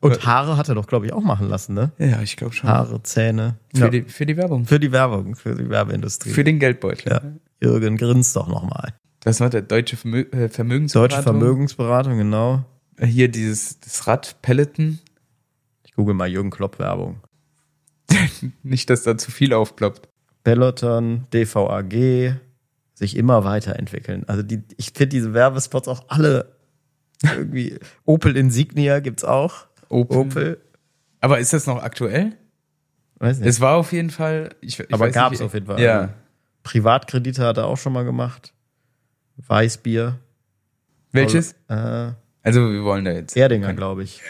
Und Haare hat er doch, glaube ich, auch machen lassen, ne? Ja, ich glaube schon. Haare, Zähne. Für, Ja. die, für die Werbung. Für die Werbung, für die Werbeindustrie. Für den Geldbeutel. ja. Jürgen grinst doch nochmal. Das war der deutsche Vermö äh, Vermögensberatung. Deutsche Vermögensberatung, genau. Hier dieses das Rad Peloton. Ich google mal Jürgen Klopp Werbung. Nicht, dass da zu viel aufploppt. Peloton, DVAG sich immer weiterentwickeln. Also die, ich finde diese Werbespots auch alle irgendwie. Opel Insignia gibt's auch. Opel. Opel. Aber ist das noch aktuell? Weiß nicht. Es war auf jeden Fall. Ich, ich Aber gab's nicht, auf jeden Fall. Ja. Also Privatkredite hat er auch schon mal gemacht. Weißbier. Welches? Äh, Also wir wollen da jetzt. Erdinger, glaube ich.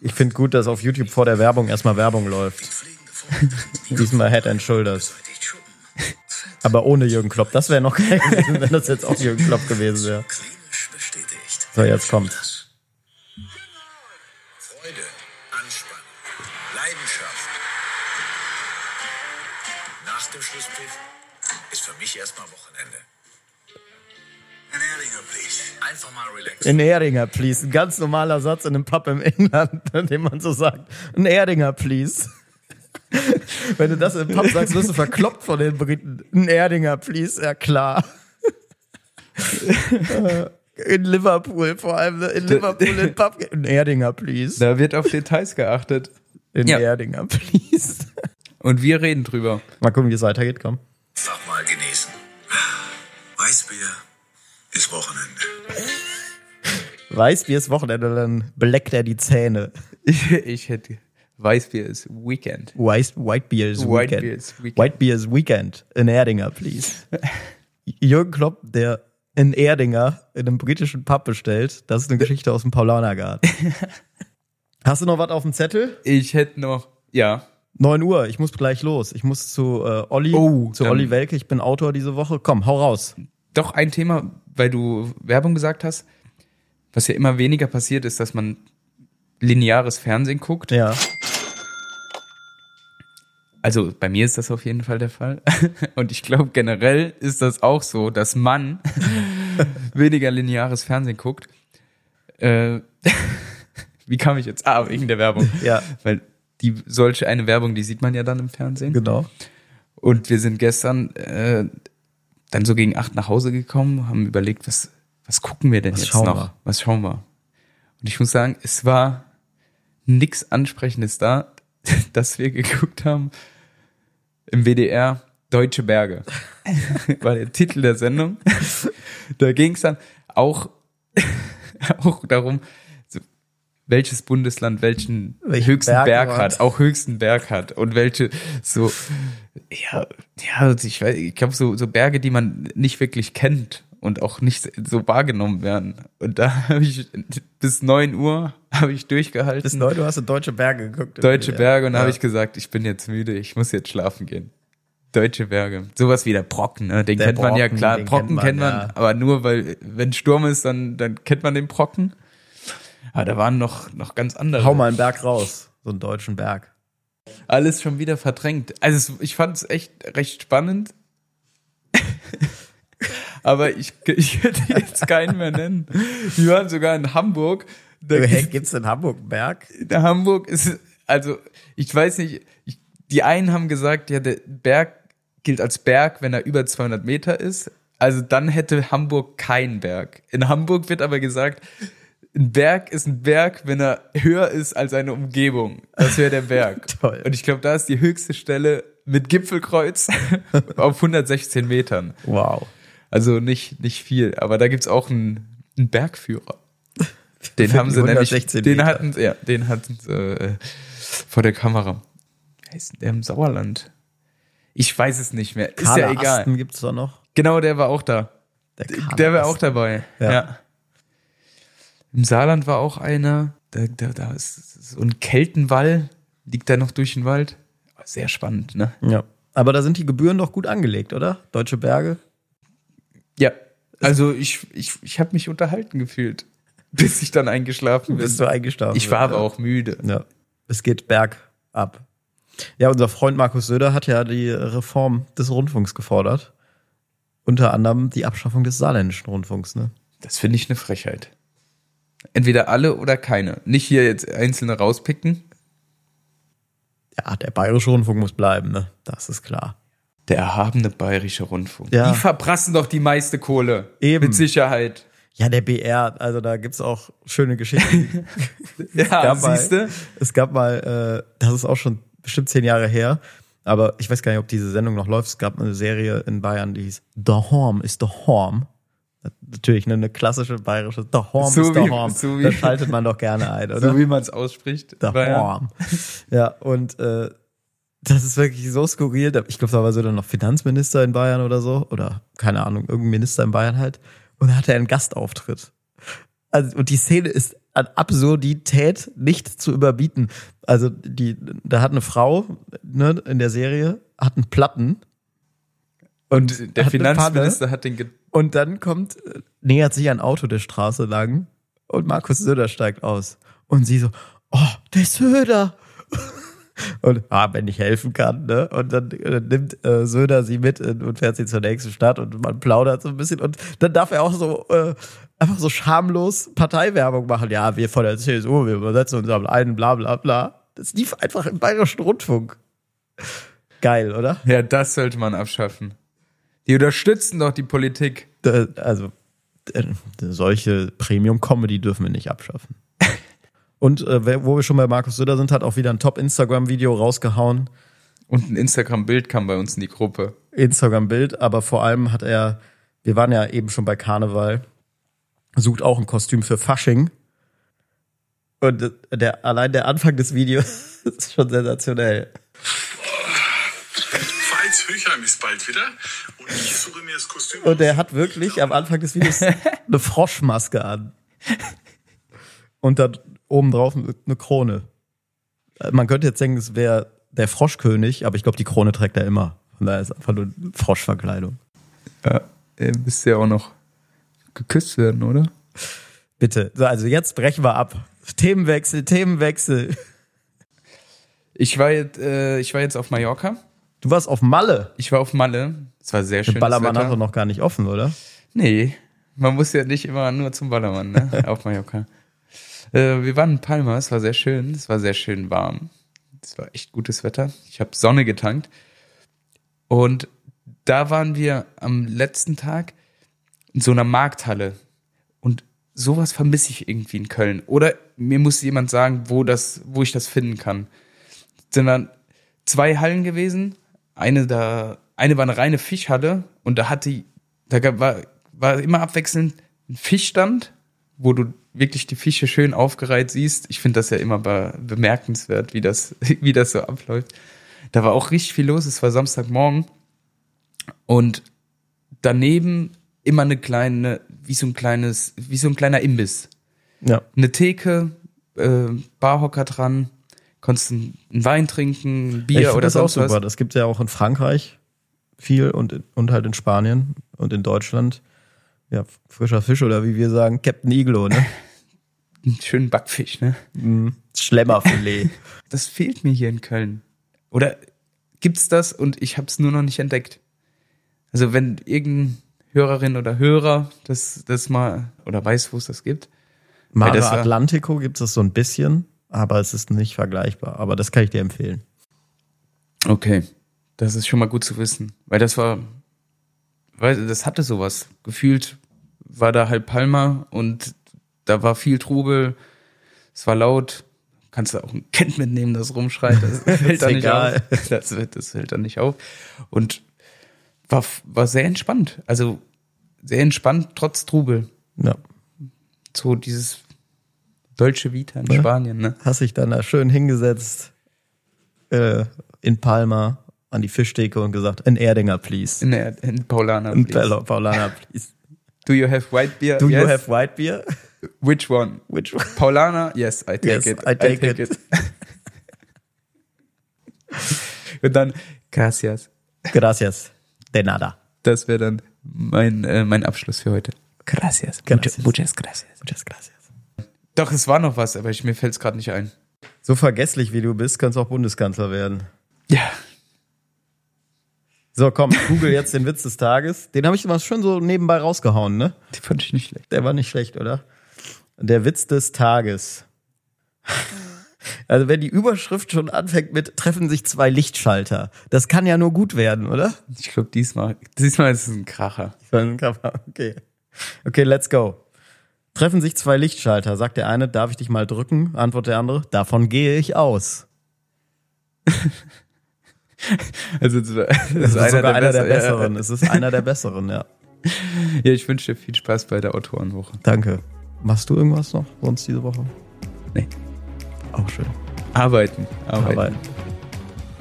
Ich finde gut, dass auf YouTube vor der Werbung erstmal Werbung läuft. Diesmal Head and Shoulders. Aber ohne Jürgen Klopp. Das wäre noch geil gewesen, wenn das jetzt auch Jürgen Klopp gewesen wäre. So, jetzt kommt's. Mich erstmal Wochenende. Ein Erdinger, please. Einfach mal relaxen. In Erdinger, please. Ein ganz normaler Satz in einem Pub im Inland, den man so sagt. Ein Erdinger, please. Wenn du das im Pub sagst, wirst du verkloppt von den Briten. Ein Erdinger, please. Ja, klar. In Liverpool, vor allem ne? in Liverpool in Pub. Ein Erdinger, please. Da wird auf Details geachtet. In Ja. Erdinger, please. Und wir reden drüber. Mal gucken, wie es weitergeht, komm. Einfach mal genießen. Weißbier ist Wochenende. Weißbier ist Wochenende, dann beleckt er die Zähne. Ich, ich hätte. Weißbier ist Weekend. White, Whitebeer is White Weekend. Beer is Weekend. Whitebeer is Weekend. In Erdinger, please. Jürgen Klopp, der in Erdinger in einem britischen Pub bestellt, das ist eine Geschichte aus dem Paulanergarten. Hast du noch was auf dem Zettel? Ich hätte noch. Ja. 9 Uhr, ich muss gleich los. Ich muss zu äh, Olli, Oh, zu Olli Welke, ich bin Autor diese Woche. Komm, hau raus. Doch ein Thema, weil du Werbung gesagt hast, was ja immer weniger passiert, ist, dass man lineares Fernsehen guckt. Ja. Also bei mir ist das auf jeden Fall der Fall. Und ich glaube, generell ist das auch so, dass man weniger lineares Fernsehen guckt. Äh, wie kam ich jetzt? Ah, wegen der Werbung. Ja. Weil die solche eine Werbung, die sieht man ja dann im Fernsehen. Genau. Und wir sind gestern äh, dann so gegen acht nach Hause gekommen, haben überlegt, was, was gucken wir denn Was jetzt noch? wir? Was schauen wir? Und ich muss sagen, es war nix Ansprechendes da, dass wir geguckt haben im WDR Deutsche Berge. war der Titel der Sendung. Da ging es dann auch, auch darum, welches Bundesland welchen Welchen höchsten Berg Berg, hat. hat, auch höchsten Berg hat und welche so ja ja ich weiß ich glaube so so Berge die man nicht wirklich kennt und auch nicht so wahrgenommen werden und da habe ich bis 9 Uhr habe ich durchgehalten Bis 9 Uhr hast du Deutsche Berge geguckt. Deutsche Berge und da Ja. habe ich gesagt ich bin jetzt müde ich muss jetzt schlafen gehen Deutsche Berge sowas wie der Brocken ne? den Der kennt man ja Brocken, klar Brocken kennt man, kennt man ja. aber nur weil wenn Sturm ist dann dann kennt man den Brocken aber da waren noch noch ganz andere Hau mal einen Berg raus. So einen deutschen Berg. alles schon wieder verdrängt. Also es, ich fand es echt recht spannend. Aber ich, ich könnte jetzt keinen mehr nennen. Wir waren sogar in Hamburg. Da gibt- gibt's in Hamburg einen Berg? in Hamburg ist, also ich weiß nicht, ich, die einen haben gesagt, ja, der Berg gilt als Berg, wenn er über 200 Meter ist. Also dann hätte Hamburg keinen Berg. In Hamburg wird aber gesagt, ein Berg ist ein Berg, wenn er höher ist als eine Umgebung. Das wäre der Berg. Toll. Und ich glaube, da ist die höchste Stelle mit Gipfelkreuz auf 116 Metern. Wow. Also nicht, nicht viel. Aber da gibt's auch einen, einen Bergführer. Den Für haben sie nämlich, 116 den Meter. hatten, ja, den hatten sie äh, vor der Kamera. Wie heißt denn der im Sauerland? Ich weiß es nicht mehr. Ist Karl ja egal. Asten gibt's da noch. Genau, der war auch da. Der, Karl Der war Asten. auch dabei. Ja. Ja. Im Saarland war auch einer. Da, da, da ist so ein Keltenwall. Liegt da noch durch den Wald. Sehr spannend, ne? Ja. Aber da sind die Gebühren doch gut angelegt, oder? Deutsche Berge. Ja. Also ich, ich, ich habe mich unterhalten gefühlt, bis ich dann eingeschlafen bin. Bist du eingeschlafen? Ich war aber ja. auch müde. Ja. Es geht bergab. Ja, unser Freund Markus Söder hat ja die Reform des Rundfunks gefordert. Unter anderem die Abschaffung des saarländischen Rundfunks, ne? Das finde ich eine Frechheit. Entweder alle oder keine. Nicht hier jetzt einzelne rauspicken. Ja, der bayerische Rundfunk muss bleiben, ne? Das ist klar. Der erhabene bayerische Rundfunk. Ja. Die verprassen doch die meiste Kohle. Eben. Mit Sicherheit. Ja, der BR, also da gibt's auch schöne Geschichten. Ja, gab mal- siehst du? Es gab mal, äh, das ist auch schon bestimmt zehn Jahre her, Aber ich weiß gar nicht, ob diese Sendung noch läuft. Es gab eine Serie in Bayern, die hieß The Horm is the Horm. Natürlich eine, eine klassische bayerische The Horm So is the wie- Horm. so wie- das schaltet man doch gerne ein, oder? So wie man es ausspricht. The Bayern. Horm. Ja, und äh, das ist wirklich so skurril. Ich glaube, da war so dann noch Finanzminister in Bayern oder so. Oder keine Ahnung, irgendein Minister in Bayern halt. Und da hatte er einen Gastauftritt. Also, und die Szene ist an Absurdität nicht zu überbieten. Also, die, da hat eine Frau ne, in der Serie, hat einen Platten. Und der hat eine Finanzminister hat den Und dann kommt, äh, nähert sich ein Auto der Straße lang und Markus Söder steigt aus. Und sie so, oh, der Söder. Und ah, wenn ich helfen kann, ne? Und dann äh, nimmt äh, Söder sie mit in, und fährt sie zur nächsten Stadt und man plaudert so ein bisschen. Und dann darf er auch so äh, einfach so schamlos Parteiwerbung machen. Ja, wir von der CSU, wir übersetzen uns am einen, bla bla bla. Das lief einfach im Bayerischen Rundfunk. Geil, oder? Ja, das sollte man abschaffen. Die unterstützen doch die Politik. Äh, also äh, solche Premium-Comedy dürfen wir nicht abschaffen. Und äh, wo wir schon bei Markus Söder sind, hat auch wieder ein Top-Instagram-Video rausgehauen. Und ein Instagram-Bild kam bei uns in die Gruppe. Instagram-Bild, aber vor allem hat er, wir waren ja eben schon bei Karneval, sucht auch ein Kostüm für Fasching. Und äh, der, allein der Anfang des Videos ist schon sensationell. Pfalz Höchheim ist bald wieder und ich suche mir das Kostüm. Und er hat wirklich am Anfang des Videos eine Froschmaske an. Und da oben drauf eine Krone. Man könnte jetzt denken, es wäre der Froschkönig, aber ich glaube, die Krone trägt er immer. Von daher ist es einfach nur Froschverkleidung. Ja, er müsste ja auch noch geküsst werden, oder? Bitte. So, also jetzt brechen wir ab. Themenwechsel, Themenwechsel. Ich war jetzt, äh, ich war jetzt auf Mallorca. Du warst auf Malle. Ich war auf Malle. Es war sehr schön. Der Ballermann hat doch noch gar nicht offen, oder? Nee, man muss ja nicht immer nur zum Ballermann, ne? auf Mallorca. Äh, wir waren in Palma, es war sehr schön, es war sehr schön warm. Es war echt gutes Wetter. Ich habe Sonne getankt. Und da waren wir am letzten Tag in so einer Markthalle. Und sowas vermisse ich irgendwie in Köln. Oder mir muss jemand sagen, wo das, wo ich das finden kann. Es sind dann zwei Hallen gewesen. Eine da, eine war eine reine Fischhalle und da hatte, da gab- war, war immer abwechselnd ein Fischstand, wo du wirklich die Fische schön aufgereiht siehst. Ich finde das ja immer be bemerkenswert, wie das, wie das so abläuft. Da war auch richtig viel los. Es war Samstagmorgen und daneben immer eine kleine, wie so ein kleines, wie so ein kleiner Imbiss. Ja. Eine Theke, äh, Barhocker dran, konntest einen Wein trinken, ein Bier ich oder das auch sonst super. was. Das gibt ja auch in Frankreich viel und, und halt in Spanien und in Deutschland. Ja, frischer Fisch oder wie wir sagen, Captain Iglo, ne? Einen schönen Backfisch, ne? Schlemmerfilet. Das fehlt mir hier in Köln. Oder gibt's das und ich habe es nur noch nicht entdeckt? Also wenn irgendein Hörerin oder Hörer das, das mal oder weiß, wo es das gibt. Mare das Atlantico gibt es so ein bisschen, aber es ist nicht vergleichbar. Aber das kann ich dir empfehlen. Okay, das ist schon mal gut zu wissen, weil das war, weil das hatte sowas. Gefühlt war da halt Palma und da war viel Trubel, es war laut. Kannst du auch ein Kind mitnehmen, das rumschreit, das fällt da Ist nicht egal. auf. Das, wird- das fällt da nicht auf. Und war, war sehr entspannt. Also sehr entspannt, trotz Trubel. Ja. So dieses Dolce Vita in Ja. Spanien, ne? Hast dich dann da schön hingesetzt äh, in Palma an die Fischtheke und gesagt, ein Erdinger, please. In, der, in Paulana. Ein please. Paula- Paulana, please. Do you have white beer? Do you Yes. have white beer? Which one? Which one? Paulana? Yes, I take Yes, it. I take it. Und dann, gracias. Gracias. De nada. Das wäre dann mein, äh, mein Abschluss für heute. Gracias. Gracias. Muchas gracias. Muchas gracias. Doch, es war noch was, aber ich, mir fällt es gerade nicht ein. So vergesslich wie du bist, kannst du auch Bundeskanzler werden. Ja. So, komm, google jetzt den Witz des Tages. Den habe ich mal schon so nebenbei rausgehauen, ne? Die fand ich nicht schlecht. Der war nicht schlecht, oder? Der Witz des Tages. Also wenn die Überschrift schon anfängt mit treffen sich zwei Lichtschalter, das kann ja nur gut werden, oder? Ich glaube, diesmal, diesmal ist es ein Kracher. Okay. Okay, let's go. Treffen sich zwei Lichtschalter, sagt der eine, darf ich dich mal drücken? Antwortet der andere, davon gehe ich aus. Also das ist, Das ist sogar einer der, besser- besseren. Es ist einer der besseren, ja. Ja, ja, ich wünsche dir viel Spaß bei der Autorenwoche. Danke. Machst du irgendwas noch sonst diese Woche? Nee. Auch schön. Arbeiten. Arbeiten. Aber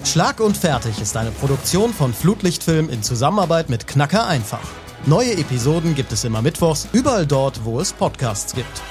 Schlag und Fertig ist eine Produktion von Flutlichtfilm in Zusammenarbeit mit Knacker einfach. Neue Episoden gibt es immer mittwochs, überall dort, wo es Podcasts gibt.